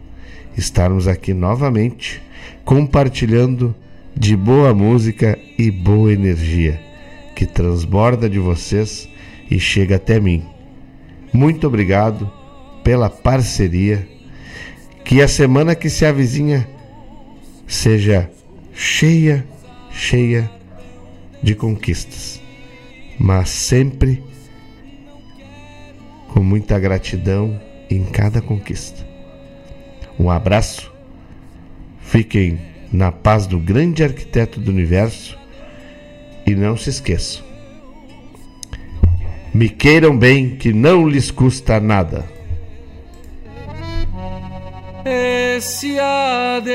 Speaker 2: estarmos aqui novamente compartilhando de boa música e boa energia que transborda de vocês e chega até mim. Muito obrigado pela parceria. Que a semana que se avizinha seja cheia, cheia de conquistas, mas sempre com muita gratidão em cada conquista. Um abraço, fiquem na paz do grande arquiteto do universo e não se esqueçam. Me queiram bem, que não lhes custa nada.
Speaker 22: Esse adeus.